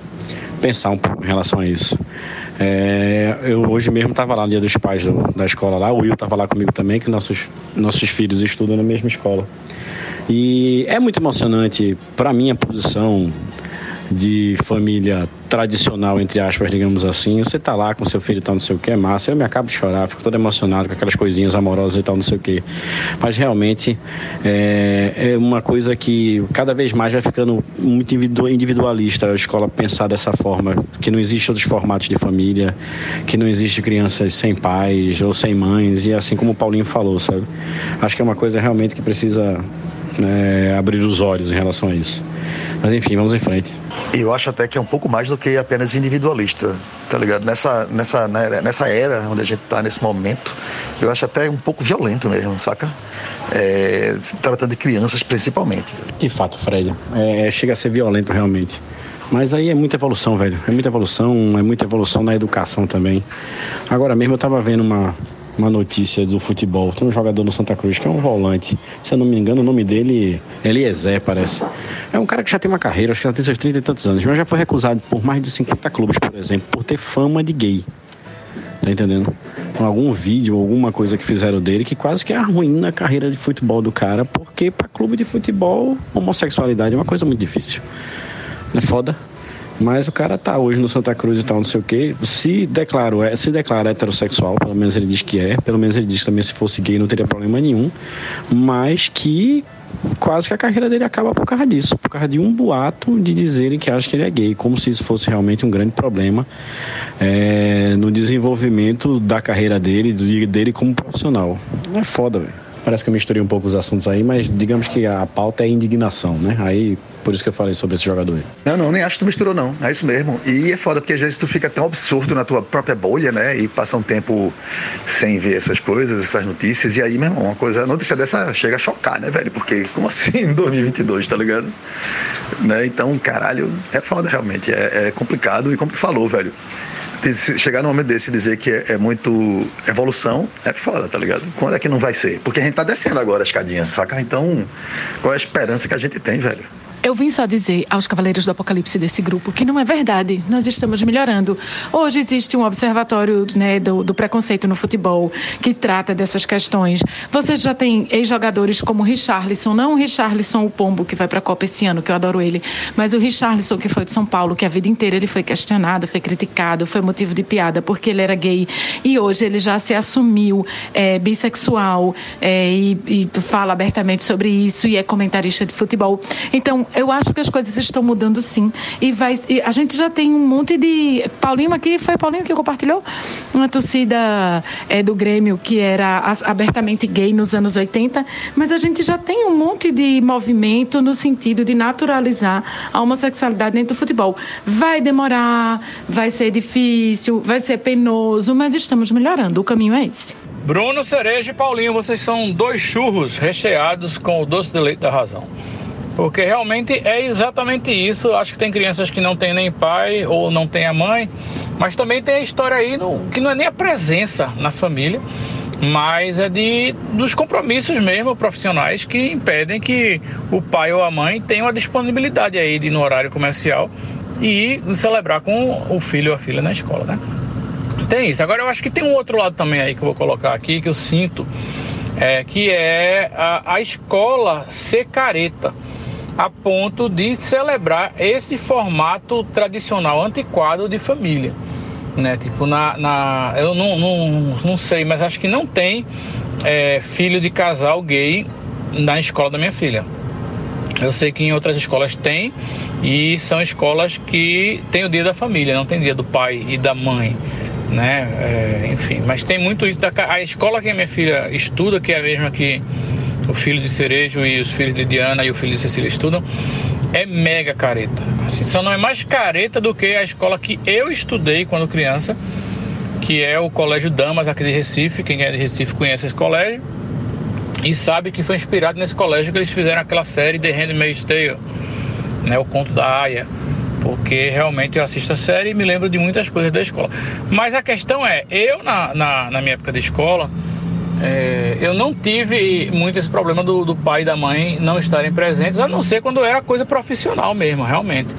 pensar um pouco em relação a isso. É, eu hoje mesmo estava lá no dia dos pais do, da escola lá, o Will estava lá comigo também, que nossos, nossos filhos estudam na mesma escola. E é muito emocionante para minha posição de família tradicional, entre aspas, digamos assim. Você tá lá com seu filho e tal, não sei o que, é massa. Eu me acabo de chorar, fico todo emocionado com aquelas coisinhas amorosas e tal, não sei o que. Mas realmente é, é, uma coisa que cada vez mais vai ficando muito individualista a escola pensar dessa forma, que não existe outros formatos de família, que não existe crianças sem pais ou sem mães, e assim como o Paulinho falou, sabe? Acho que é uma coisa realmente que precisa é, abrir os olhos em relação a isso. Mas enfim, vamos em frente. Eu acho até que é um pouco mais do que apenas individualista, tá ligado? Nessa, nessa, né, nessa era onde a gente tá nesse momento, eu acho até um pouco violento mesmo, saca? É, se tratando de crianças principalmente. De fato, Fred. É, chega a ser violento realmente. Mas aí é muita evolução, velho. É muita evolução, é muita evolução na educação também. Agora mesmo eu tava vendo uma, uma notícia do futebol. Tem um jogador no Santa Cruz que é um volante. Se eu não me engano, o nome dele é Eliezer, parece. É um cara que já tem uma carreira, acho que já tem seus 30 e tantos anos, mas já foi recusado por mais de 50 clubes, por exemplo, por ter fama de gay. Tá entendendo? Com algum vídeo, alguma coisa que fizeram dele que quase que arruina a carreira de futebol do cara, porque para clube de futebol, homossexualidade é uma coisa muito difícil. É foda? Mas o cara tá hoje no Santa Cruz e tal, não sei o quê. Se declarou, é, se declara heterossexual, pelo menos ele diz que é. Pelo menos ele diz também se fosse gay não teria problema nenhum. Mas que quase que a carreira dele acaba por causa disso, por causa de um boato de dizerem que acha que ele é gay, como se isso fosse realmente um grande problema é, no desenvolvimento da carreira dele, dele como profissional. É foda, velho. Parece que eu misturei um pouco os assuntos aí, mas digamos que a pauta é indignação, né? Aí, por isso que eu falei sobre esse jogador. Não, não, nem acho que tu misturou, não. É isso mesmo. E é foda, porque às vezes tu fica tão absurdo na tua própria bolha, né? E passa um tempo sem ver essas coisas, essas notícias. E aí, meu irmão, uma coisa, notícia dessa chega a chocar, né, velho? Porque como assim em 2022, tá ligado? Né? Então, caralho, é foda realmente. É, é complicado. E como tu falou, velho, chegar num momento desse e dizer que é, é, muito evolução, é foda, tá ligado? Quando é que não vai ser? Porque a gente tá descendo agora a escadinha, saca? Então, qual é a esperança que a gente tem, velho? Eu vim só dizer aos Cavaleiros do Apocalipse desse grupo que não é verdade. Nós estamos melhorando. Hoje existe um observatório né, do, do, preconceito no futebol que trata dessas questões. Você já tem ex-jogadores como Richarlison, não o Richarlison o Pombo, que vai para a Copa esse ano, que eu adoro ele, mas o Richarlison, que foi de São Paulo, que a vida inteira ele foi questionado, foi criticado, foi motivo de piada porque ele era gay. E hoje ele já se assumiu é, bissexual é, e, e fala abertamente sobre isso e é comentarista de futebol. Então, eu acho que as coisas estão mudando sim. E vai, e a gente já tem um monte de. Paulinho aqui, foi Paulinho que compartilhou? Uma torcida é, do Grêmio que era abertamente gay nos anos 80, mas a gente já tem um monte de movimento no sentido de naturalizar a homossexualidade dentro do futebol. Vai demorar, vai ser difícil, vai ser penoso, mas estamos melhorando. O caminho é esse. Bruno Cereja e Paulinho, vocês são dois churros recheados com o doce de leite da razão. Porque realmente é exatamente isso. Acho que tem crianças que não têm nem pai ou não têm a mãe, mas também tem a história aí no, que não é nem a presença na família, mas é de dos compromissos mesmo profissionais que impedem que o pai ou a mãe tenham a disponibilidade aí de no horário comercial e celebrar com o filho ou a filha na escola, né? Tem isso. Agora eu acho que tem um outro lado também aí que eu vou colocar aqui que eu sinto é, que é a, a escola ser careta a ponto de celebrar esse formato tradicional antiquado de família. Né? Tipo, na, na eu não, não, não sei, mas acho que não tem é, filho de casal gay na escola da minha filha. Eu sei que em outras escolas tem e são escolas que tem o dia da família, não tem dia do pai e da mãe, né? É, enfim, mas tem muito isso. Da, a escola que a minha filha estuda, que é a mesma que o filho de Cerejo e os filhos de Diana e o filho de Cecília estudam, é mega careta. Assim, só não é mais careta do que a escola que eu estudei quando criança, que é o Colégio Damas aqui de Recife. Quem é de Recife conhece esse colégio e sabe que foi inspirado nesse colégio que eles fizeram aquela série The Handmaid's Tale, né, o conto da Aya, porque realmente eu assisto a série e me lembro de muitas coisas da escola. Mas a questão é, eu na, na, na minha época de escola, é, eu não tive muito esse problema do, do pai e da mãe não estarem presentes, a não ser quando era coisa profissional mesmo, realmente.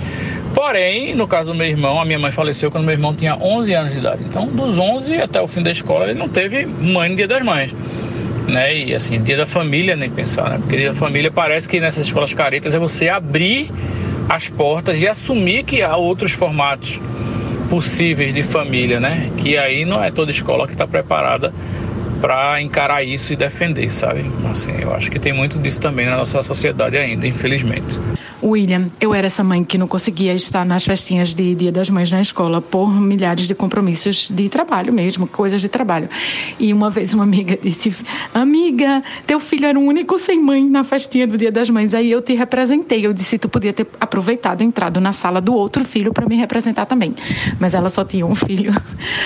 Porém, no caso do meu irmão, a minha mãe faleceu quando meu irmão tinha 11 anos de idade. Então, dos 11 até o fim da escola, ele não teve mãe no dia das mães né? E assim, dia da família nem pensar, né? Porque dia da família parece que nessas escolas caretas é você abrir as portas e assumir que há outros formatos possíveis de família, né? Que aí não é toda escola que está preparada para encarar isso e defender, sabe? Assim, eu acho que tem muito disso também na nossa sociedade ainda, infelizmente. William, eu era essa mãe que não conseguia estar nas festinhas de Dia das Mães na escola por milhares de compromissos de trabalho mesmo, coisas de trabalho. E uma vez uma amiga disse: Amiga, teu filho era o único sem mãe na festinha do Dia das Mães. Aí eu te representei. Eu disse: Tu podia ter aproveitado, entrado na sala do outro filho para me representar também. Mas ela só tinha um filho.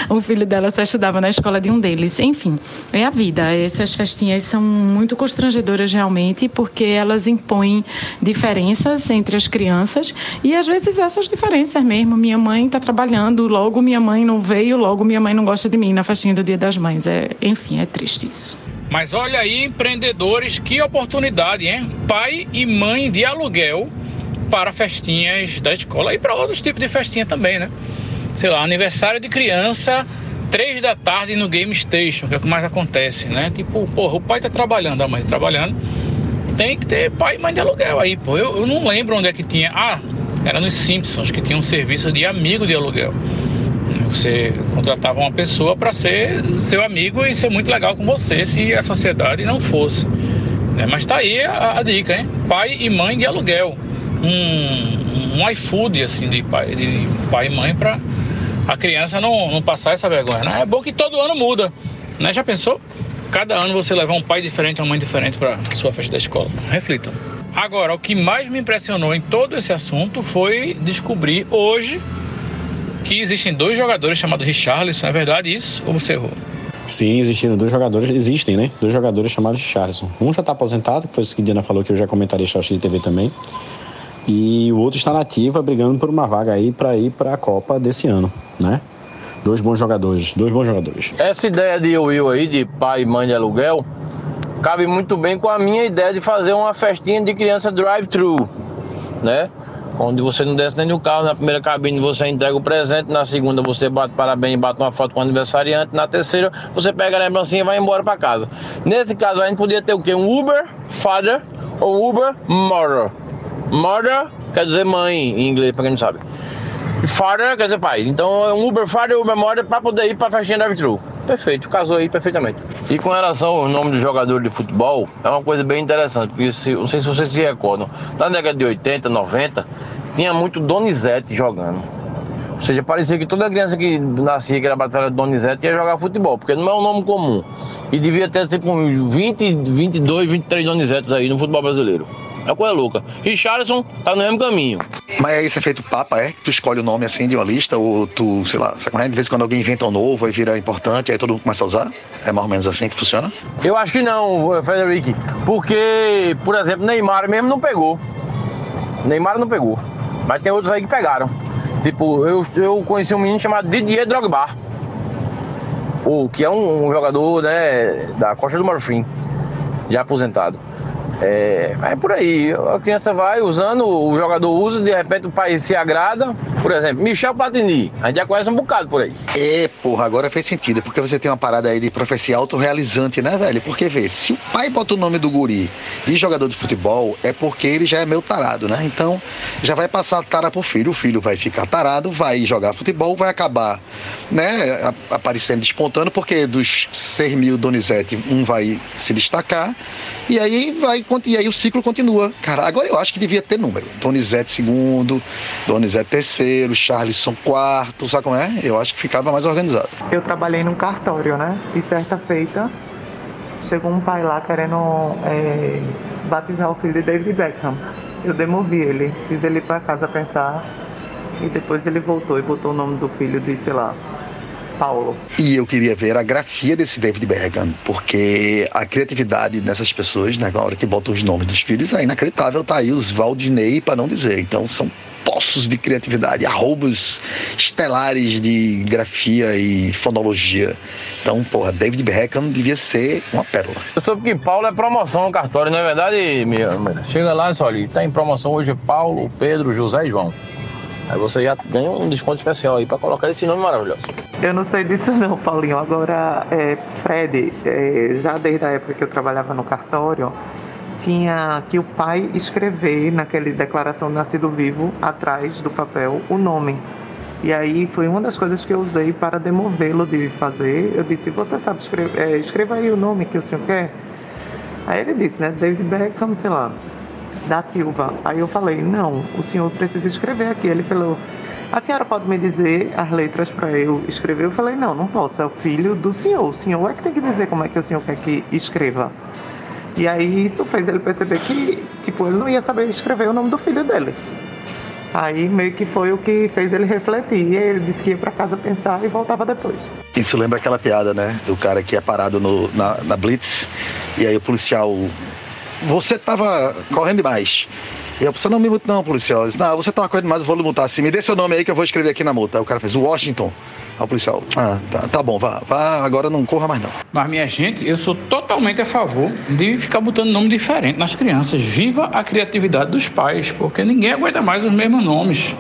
O filho dela só estudava na escola de um deles. Enfim, é a vida. Essas festinhas são muito constrangedoras realmente, porque elas impõem diferenças entre as crianças e às vezes essas diferenças mesmo. Minha mãe está trabalhando, logo minha mãe não veio, logo minha mãe não gosta de mim na festinha do Dia das Mães. É, enfim, é triste isso. Mas olha aí, empreendedores, que oportunidade, hein? Pai e mãe de aluguel para festinhas da escola e para outros tipos de festinha também, né? Sei lá, aniversário de criança três da tarde no Game Station, que é o que mais acontece, né? Tipo, porra, o pai tá trabalhando, a mãe tá trabalhando. Tem que ter pai e mãe de aluguel aí, pô. Eu, eu não lembro onde é que tinha. Ah, era nos Simpsons, que tinha um serviço de amigo de aluguel. Você contratava uma pessoa para ser seu amigo e ser muito legal com você se a sociedade não fosse. Né? Mas tá aí a, a, dica, hein? Pai e mãe de aluguel. Um, um iFood, assim, de pai, de pai e mãe para a criança não, não passar essa vergonha. Né? É bom que todo ano muda. Né? Já pensou? Cada ano você levar um pai diferente, uma mãe diferente para sua festa da escola. Reflitam. Agora, o que mais me impressionou em todo esse assunto foi descobrir hoje que existem dois jogadores chamados Richarlison. É verdade isso? Ou você errou? Sim, existindo dois jogadores, existem, né? Dois jogadores chamados Richarlison. Um já está aposentado, que foi isso que Diana falou que eu já comentaria a de TV também. E o outro está na ativa, brigando por uma vaga aí para ir para a Copa desse ano, né? Dois bons jogadores, dois bons jogadores. Essa ideia de Will aí, de pai e mãe de aluguel, cabe muito bem com a minha ideia de fazer uma festinha de criança drive-thru, né? Onde você não desce nem do carro, na primeira cabine você entrega o presente, na segunda você bate parabéns, bate uma foto com o aniversariante, na terceira você pega a lembrancinha e vai embora para casa. Nesse caso a gente podia ter o quê? Um Uber Father ou Uber Mother Mother quer dizer mãe em inglês, pra quem não sabe. Father quer dizer pai. Então é um Uber Father, Uber Mother pra poder ir pra festinha da True. Perfeito, casou aí perfeitamente. E com relação ao nome do jogador de futebol, é uma coisa bem interessante, porque se, não sei se vocês se recordam, na década de 80, 90, tinha muito Donizete jogando. Ou seja, parecia que toda criança que nascia, que era batalha de Donizete, ia jogar futebol, porque não é um nome comum. E devia ter tipo 20, 22, 23 Donizetes aí no futebol brasileiro. É coisa louca. Richardson tá no mesmo caminho. Mas aí você é feito papa, é? Tu escolhe o nome assim de uma lista, ou tu, sei lá, você de vez em quando alguém inventa um novo e vira importante, aí todo mundo começa a usar? É mais ou menos assim que funciona? Eu acho que não, Frederic. Porque, por exemplo, Neymar mesmo não pegou. Neymar não pegou. Mas tem outros aí que pegaram. Tipo, eu, eu conheci um menino chamado Didier Drogba. O, que é um, um jogador né, da Costa do Marfim, já aposentado. É, é por aí. A criança vai usando, o jogador usa, de repente o pai se agrada. Por exemplo, Michel Platini. A gente já conhece um bocado por aí. É, porra, agora fez sentido. Porque você tem uma parada aí de profecia autorrealizante, né, velho? Porque, vê, se o pai bota o nome do guri de jogador de futebol, é porque ele já é meio tarado, né? Então, já vai passar tara pro filho. O filho vai ficar tarado, vai jogar futebol, vai acabar, né, aparecendo, despontando, porque dos 6 mil Donizete, um vai se destacar. E aí vai aí, e aí o ciclo continua. Cara, agora eu acho que devia ter número. Donizete II, Donizete III, Charleston IV, sabe como é? Eu acho que ficava mais organizado. Eu trabalhei num cartório, né? E certa feita chegou um pai lá querendo é, batizar o filho de David Beckham. Eu demovi ele, fiz ele para casa pensar e depois ele voltou e botou o nome do filho sei lá, Paulo. E eu queria ver a grafia desse David Beckham, porque a criatividade dessas pessoas, né, na hora que botam os nomes dos filhos, é inacreditável. Tá aí os Valdinei, para não dizer. Então são poços de criatividade, arrobos estelares de grafia e fonologia. Então, porra, David Beckham devia ser uma pérola. Eu soube que Paulo é promoção no cartório, não é verdade, minha? Chega lá e olha, tá em promoção hoje Paulo, Pedro, José e João. Aí você já ganha um desconto especial aí para colocar esse nome maravilhoso. Eu não sei disso não, Paulinho. Agora, é, Fred, é, já desde a época que eu trabalhava no cartório, tinha que o pai escrever naquela declaração de nascido vivo, atrás do papel, o nome. E aí foi uma das coisas que eu usei para demovê-lo de fazer. Eu disse, você sabe escrever, é, escreva aí o nome que o senhor quer? Aí ele disse, né, David Beckham, sei lá, da Silva. Aí eu falei, não, o senhor precisa escrever aqui. Ele falou, a senhora pode me dizer as letras para eu escrever? Eu falei, não, não posso, é o filho do senhor. O senhor é que tem que dizer como é que o senhor quer que escreva. E aí isso fez ele perceber que, tipo, ele não ia saber escrever o nome do filho dele. Aí meio que foi o que fez ele refletir. E ele disse que ia para casa pensar e voltava depois. Isso lembra aquela piada, né? Do cara que é parado no, na, na Blitz e aí o policial. Você tava correndo demais. E a pessoa não me multa, não, policial. Disse, não, você tava correndo demais, eu vou lhe multar. Assim, me dê seu nome aí que eu vou escrever aqui na multa. Aí o cara fez, Washington. Aí o policial, ah, tá, tá bom, vá, vá, agora não corra mais não. Mas, minha gente, eu sou totalmente a favor de ficar botando nome diferente nas crianças. Viva a criatividade dos pais, porque ninguém aguenta mais os mesmos nomes.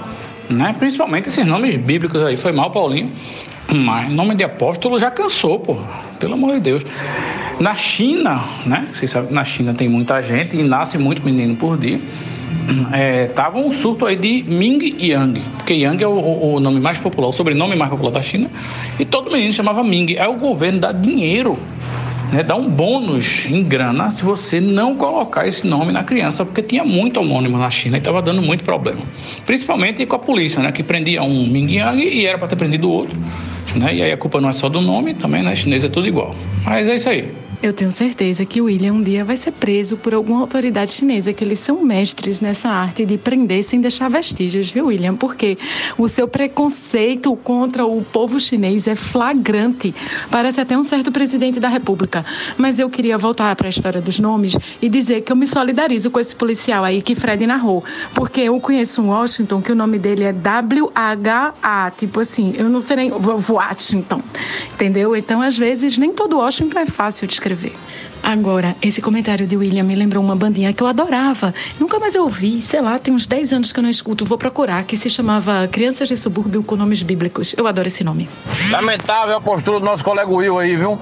Né? Principalmente esses nomes bíblicos aí. Foi mal, Paulinho. Mas nome de apóstolo já cansou, pô. Pelo amor de Deus. Na China, né? Vocês sabem que na China tem muita gente e nasce muito menino por dia é, tava um surto aí de Ming Yang, porque Yang é o, o, nome mais popular, o sobrenome mais popular da China, e todo menino chamava Ming. Aí o governo dá dinheiro, né, dá um bônus em grana se você não colocar esse nome na criança, porque tinha muito homônimo na China e estava dando muito problema. Principalmente com a polícia, né, que prendia um Ming Yang e era para ter prendido o outro. Né, e aí a culpa não é só do nome, também, né? Chinês é tudo igual. Mas é isso aí. Eu tenho certeza que o William um dia vai ser preso por alguma autoridade chinesa, que eles são mestres nessa arte de prender sem deixar vestígios, viu, William? Porque o seu preconceito contra o povo chinês é flagrante. Parece até um certo presidente da República. Mas eu queria voltar para a história dos nomes e dizer que eu me solidarizo com esse policial aí que Fred narrou. Porque eu conheço um Washington que o nome dele é W-H-A. Tipo assim, eu não sei nem. Washington. Entendeu? Então, às vezes, nem todo Washington é fácil de escrever escrever. Agora, esse comentário de William me lembrou uma bandinha que eu adorava. Nunca mais eu ouvi, sei lá, tem uns 10 anos que eu não escuto, vou procurar, que se chamava Crianças de Subúrbio com Nomes Bíblicos. Eu adoro esse nome. Lamentável a postura do nosso colega Will aí, viu?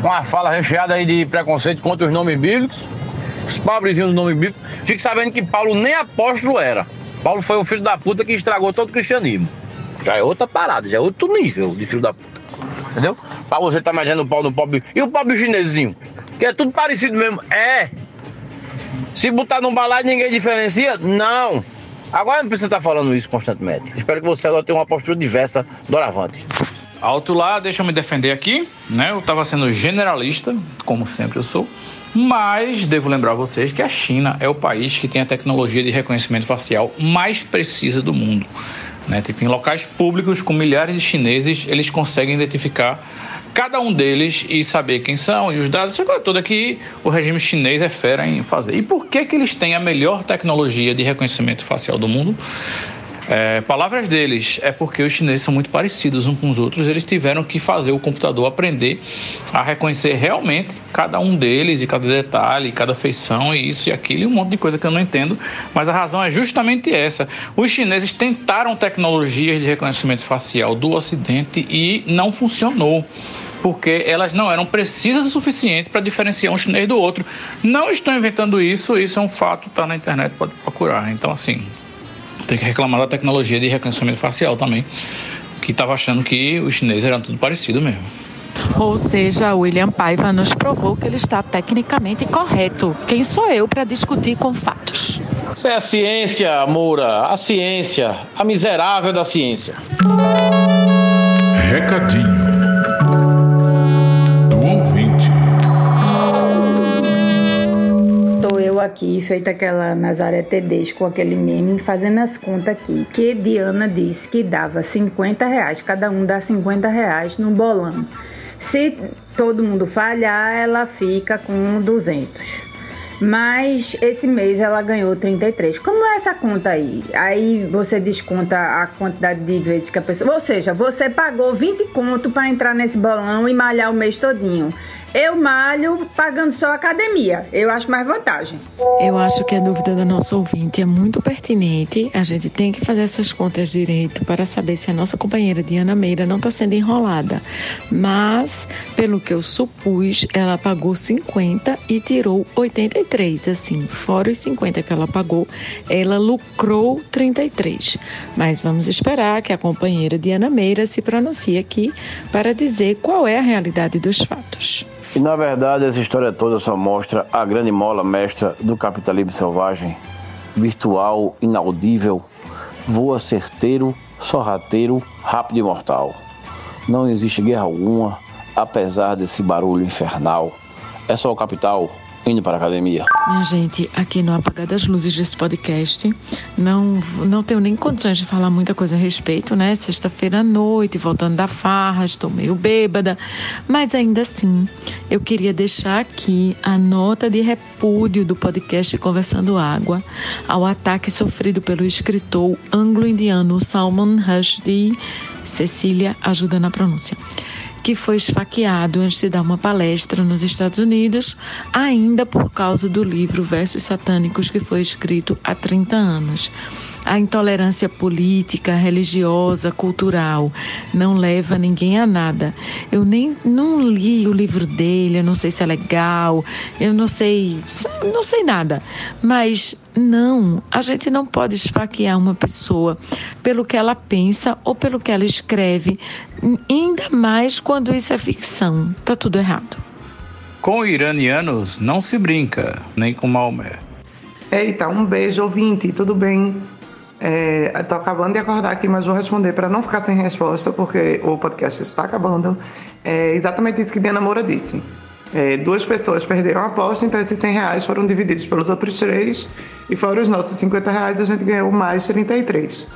Uma fala recheada aí de preconceito contra os nomes bíblicos. Os pobrezinhos do nome bíblico. Fique sabendo que Paulo nem apóstolo era. Paulo foi um filho da puta que estragou todo o cristianismo. Já é outra parada, já é outro nível de filho da puta. Entendeu? Pra você tá imaginando o pau do pobre. E o pobre chinesinho? Que é tudo parecido mesmo. É. Se botar num balaio ninguém diferencia? Não. Agora não precisa estar tá falando isso constantemente. Espero que você agora tenha uma postura diversa, doravante. Alto lá, deixa eu me defender aqui, né? Eu estava sendo generalista, como sempre eu sou, mas devo lembrar vocês que a China é o país que tem a tecnologia de reconhecimento facial mais precisa do mundo. Né? Tipo, em locais públicos com milhares de chineses, eles conseguem identificar cada um deles e saber quem são e os dados, essa coisa toda que o regime chinês é fera em fazer. E por que, que eles têm a melhor tecnologia de reconhecimento facial do mundo? É, palavras deles, é porque os chineses são muito parecidos uns com os outros, eles tiveram que fazer o computador aprender a reconhecer realmente cada um deles e cada detalhe, cada feição e isso e aquilo e um monte de coisa que eu não entendo, mas a razão é justamente essa. Os chineses tentaram tecnologias de reconhecimento facial do Ocidente e não funcionou porque elas não eram precisas o suficiente para diferenciar um chinês do outro. Não estou inventando isso, isso é um fato, está na internet, pode procurar. Então, assim, tem que reclamar da tecnologia de reconhecimento facial também, que estava achando que os chineses eram tudo parecido mesmo. Ou seja, William Paiva nos provou que ele está tecnicamente correto. Quem sou eu para discutir com fatos? Isso é a ciência, Moura. A ciência. A miserável da ciência. Recadinho aqui, feita aquela Nazaré Tedesco com aquele meme, fazendo as contas aqui. Que Diana disse que dava 50 reais, cada um dá 50 reais no bolão. Se todo mundo falhar, ela fica com 200. Mas esse mês ela ganhou 33. Como é essa conta aí? Aí você desconta a quantidade de vezes que a pessoa. Ou seja, você pagou 20 conto para entrar nesse bolão e malhar o mês todinho. Eu malho pagando só academia. Eu acho mais vantagem. Eu acho que a dúvida da nossa ouvinte é muito pertinente. A gente tem que fazer essas contas direito para saber se a nossa companheira Diana Meira não está sendo enrolada. Mas, pelo que eu supus, ela pagou 50 e tirou 83. Assim, fora os 50 que ela pagou, ela lucrou 33. Mas vamos esperar que a companheira Diana Meira se pronuncie aqui para dizer qual é a realidade dos fatos. E na verdade essa história toda só mostra a grande mola mestra do capitalismo selvagem, virtual, inaudível, voa certeiro, sorrateiro, rápido e mortal. Não existe guerra alguma, apesar desse barulho infernal. É só o capital indo para a academia. Minha gente, aqui no Apagar das Luzes desse podcast, não, não tenho nem condições de falar muita coisa a respeito, né? Sexta-feira à noite, voltando da farra, estou meio bêbada, mas ainda assim, eu queria deixar aqui a nota de repúdio do podcast Conversando Água ao ataque sofrido pelo escritor anglo-indiano Salman Rushdie. Cecília ajuda na pronúncia que foi esfaqueado antes de dar uma palestra nos Estados Unidos, ainda por causa do livro Versos Satânicos que foi escrito há 30 anos. A intolerância política, religiosa, cultural não leva ninguém a nada. Eu nem não li o livro dele, eu não sei se é legal, eu não sei, não sei nada. Mas não, a gente não pode esfaquear uma pessoa pelo que ela pensa ou pelo que ela escreve, ainda mais quando isso é ficção. Tá tudo errado. Com iranianos não se brinca, nem com Maomé. Eita, um beijo, ouvinte, tudo bem? É, tô acabando de acordar aqui, mas vou responder para não ficar sem resposta, porque o podcast está acabando. É exatamente isso que Diana Moura disse. É, duas pessoas perderam a aposta, então esses 100 reais foram divididos pelos outros três, e fora os nossos 50 reais, a gente ganhou mais 33.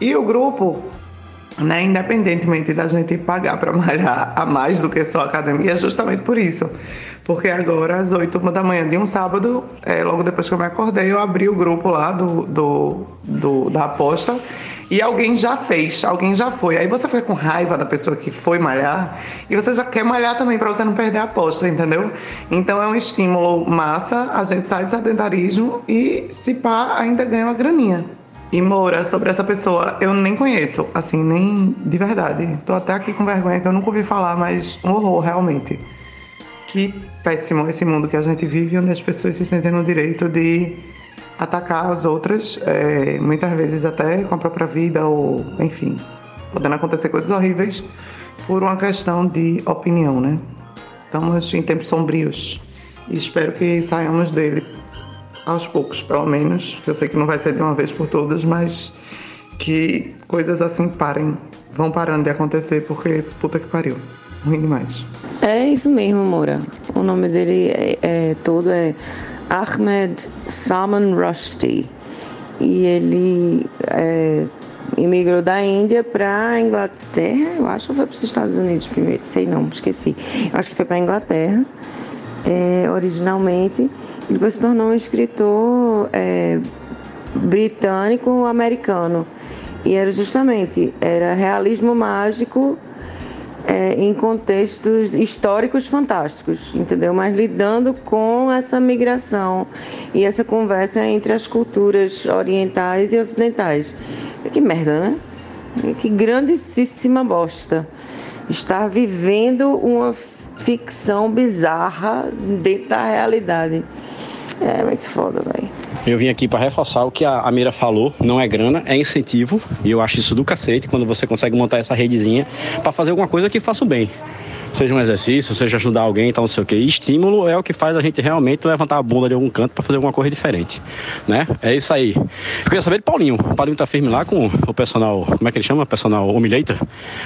E o grupo, né, independentemente da gente pagar para malhar a mais do que só a academia, é justamente por isso. Porque agora, às 8 da manhã de um sábado, é, logo depois que eu me acordei, eu abri o grupo lá do, do, do, da aposta e alguém já fez, alguém já foi. Aí você fica com raiva da pessoa que foi malhar e você já quer malhar também para você não perder a aposta, entendeu? Então é um estímulo massa, a gente sai do sedentarismo e se pá, ainda ganha uma graninha. E Moura, sobre essa pessoa, eu nem conheço, assim, nem de verdade. Tô até aqui com vergonha que eu nunca ouvi falar, mas um horror, realmente. Que péssimo esse mundo que a gente vive, onde as pessoas se sentem no direito de atacar as outras, é, muitas vezes até com a própria vida, ou enfim, podendo acontecer coisas horríveis por uma questão de opinião, né? Estamos em tempos sombrios e espero que saiamos dele aos poucos, pelo menos, eu sei que não vai ser de uma vez por todas, mas que coisas assim parem, vão parando de acontecer, porque puta que pariu, ruim demais. É isso mesmo, Moura. O nome dele é, é todo é Ahmed Salman Rushdie e ele é, imigrou da Índia para Inglaterra, eu acho que foi para os Estados Unidos primeiro, sei não, esqueci. Acho que foi para Inglaterra é, originalmente e depois se tornou um escritor é, britânico-americano e era justamente era realismo mágico é, em contextos históricos fantásticos, entendeu? Mas lidando com essa migração e essa conversa entre as culturas orientais e ocidentais. Que merda, né? Que grandíssima bosta. Estar vivendo uma ficção bizarra dentro da realidade. É muito foda, velho. Eu vim aqui para reforçar o que a, a Mira falou, não é grana, é incentivo, e eu acho isso do cacete quando você consegue montar essa redezinha para fazer alguma coisa que faça o bem. seja um exercício, seja ajudar alguém, tal, não sei o quê. E estímulo é o que faz a gente realmente levantar a bunda de algum canto para fazer alguma coisa diferente, né? É isso aí. Eu queria saber de Paulinho. O Paulinho tá firme lá com o personal, como é que ele chama? Personal humilhator.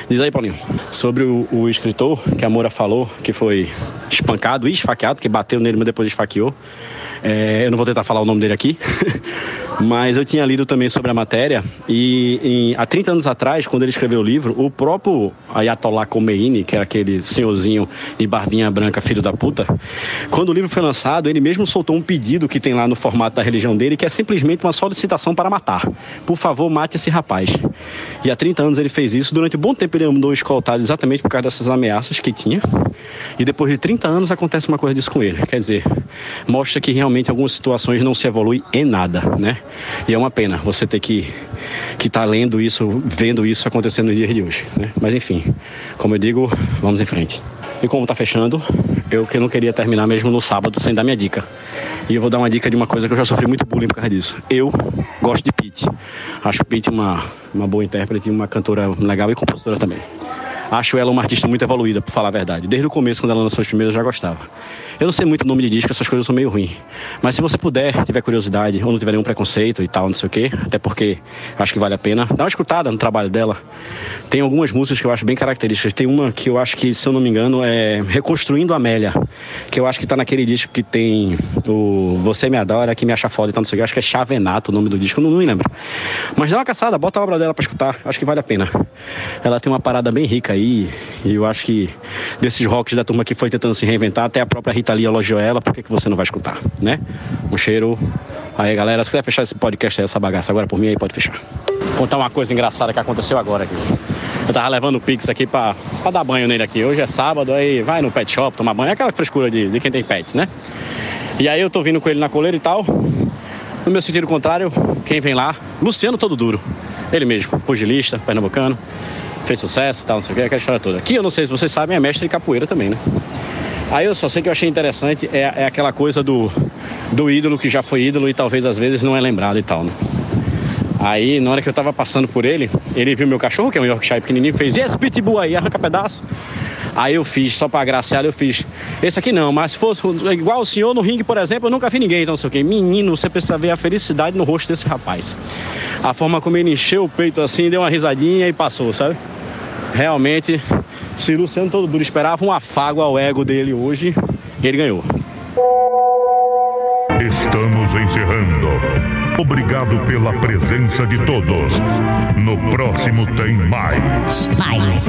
Diz aí, Paulinho. Sobre o, o escritor que a Moura falou, que foi espancado e esfaqueado, que bateu nele, mas depois esfaqueou. É, eu não vou tentar falar o nome dele aqui, mas eu tinha lido também sobre a matéria e em, há 30 anos atrás, quando ele escreveu o livro, o próprio Ayatollah Khomeini, que é aquele senhorzinho de barbinha branca, filho da puta, quando o livro foi lançado, ele mesmo soltou um pedido que tem lá no formato da religião dele, que é simplesmente uma solicitação para matar. Por favor, mate esse rapaz. E há 30 anos ele fez isso. Durante um bom tempo ele andou escoltado exatamente por causa dessas ameaças que tinha. E depois de 30 anos acontece uma coisa disso com ele. Quer dizer, mostra que realmente em algumas situações não se evolui em nada, né? E é uma pena você ter que que tá lendo isso, vendo isso acontecendo no dia de hoje, né? Mas enfim, como eu digo, vamos em frente. E como tá fechando, eu que não queria terminar mesmo no sábado sem dar minha dica. E eu vou dar uma dica de uma coisa que eu já sofri muito bullying por causa disso. Eu gosto de Pete. Acho Pete uma, uma boa intérprete, uma cantora legal e compositora também. Acho ela uma artista muito evoluída, por falar a verdade. Desde o começo, quando ela lançou os primeiros, eu já gostava. Eu não sei muito nome de disco, essas coisas são meio ruins. Mas se você puder, tiver curiosidade, ou não tiver nenhum preconceito e tal, não sei o quê, até porque acho que vale a pena, dá uma escutada no trabalho dela. Tem algumas músicas que eu acho bem características. Tem uma que eu acho que, se eu não me engano, é Reconstruindo Amélia, que eu acho que tá naquele disco que tem o Você Me Adora, que me acha foda e tal, não sei o quê. Acho que é Chavenato o nome do disco, não, não me lembro. Mas dá uma caçada, bota a obra dela pra escutar, acho que vale a pena. Ela tem uma parada bem rica aí, e eu acho que desses rocks da turma que foi tentando se reinventar, até a própria Rita Lee elogiou ela, por que, que você não vai escutar, né? Um cheiro. Aí, galera, se quiser fechar esse podcast aí, essa bagaça agora por mim, aí pode fechar. Contar uma coisa engraçada que aconteceu agora aqui. Eu tava levando o Pix aqui pra, pra dar banho nele aqui. Hoje é sábado, aí vai no pet shop tomar banho. É aquela frescura de, de quem tem pets, né? E aí eu tô vindo com ele na coleira e tal. No meu sentido contrário, quem vem lá? Luciano Todo Duro. Ele mesmo, pugilista, pernambucano. Fez sucesso e tal, não sei o que, aquela história toda. Aqui eu não sei se vocês sabem, é mestre de capoeira também, né? Aí eu só sei que eu achei interessante é, é aquela coisa do, do ídolo que já foi ídolo e talvez às vezes não é lembrado e tal, né? Aí, na hora que eu tava passando por ele, ele viu meu cachorro, que é um Yorkshire pequenininho, fez, e esse pitbull aí, arranca pedaço. Aí eu fiz, só pra agraciar, eu fiz, esse aqui não, mas se fosse igual o senhor no ringue, por exemplo, eu nunca vi ninguém, então não sei o quê. Menino, você precisa ver a felicidade no rosto desse rapaz. A forma como ele encheu o peito assim, deu uma risadinha e passou, sabe? Realmente, se Luciano Todo Duro esperava um afago ao ego dele hoje, ele ganhou. Estamos encerrando. Obrigado pela presença de todos. No próximo tem mais. Mais.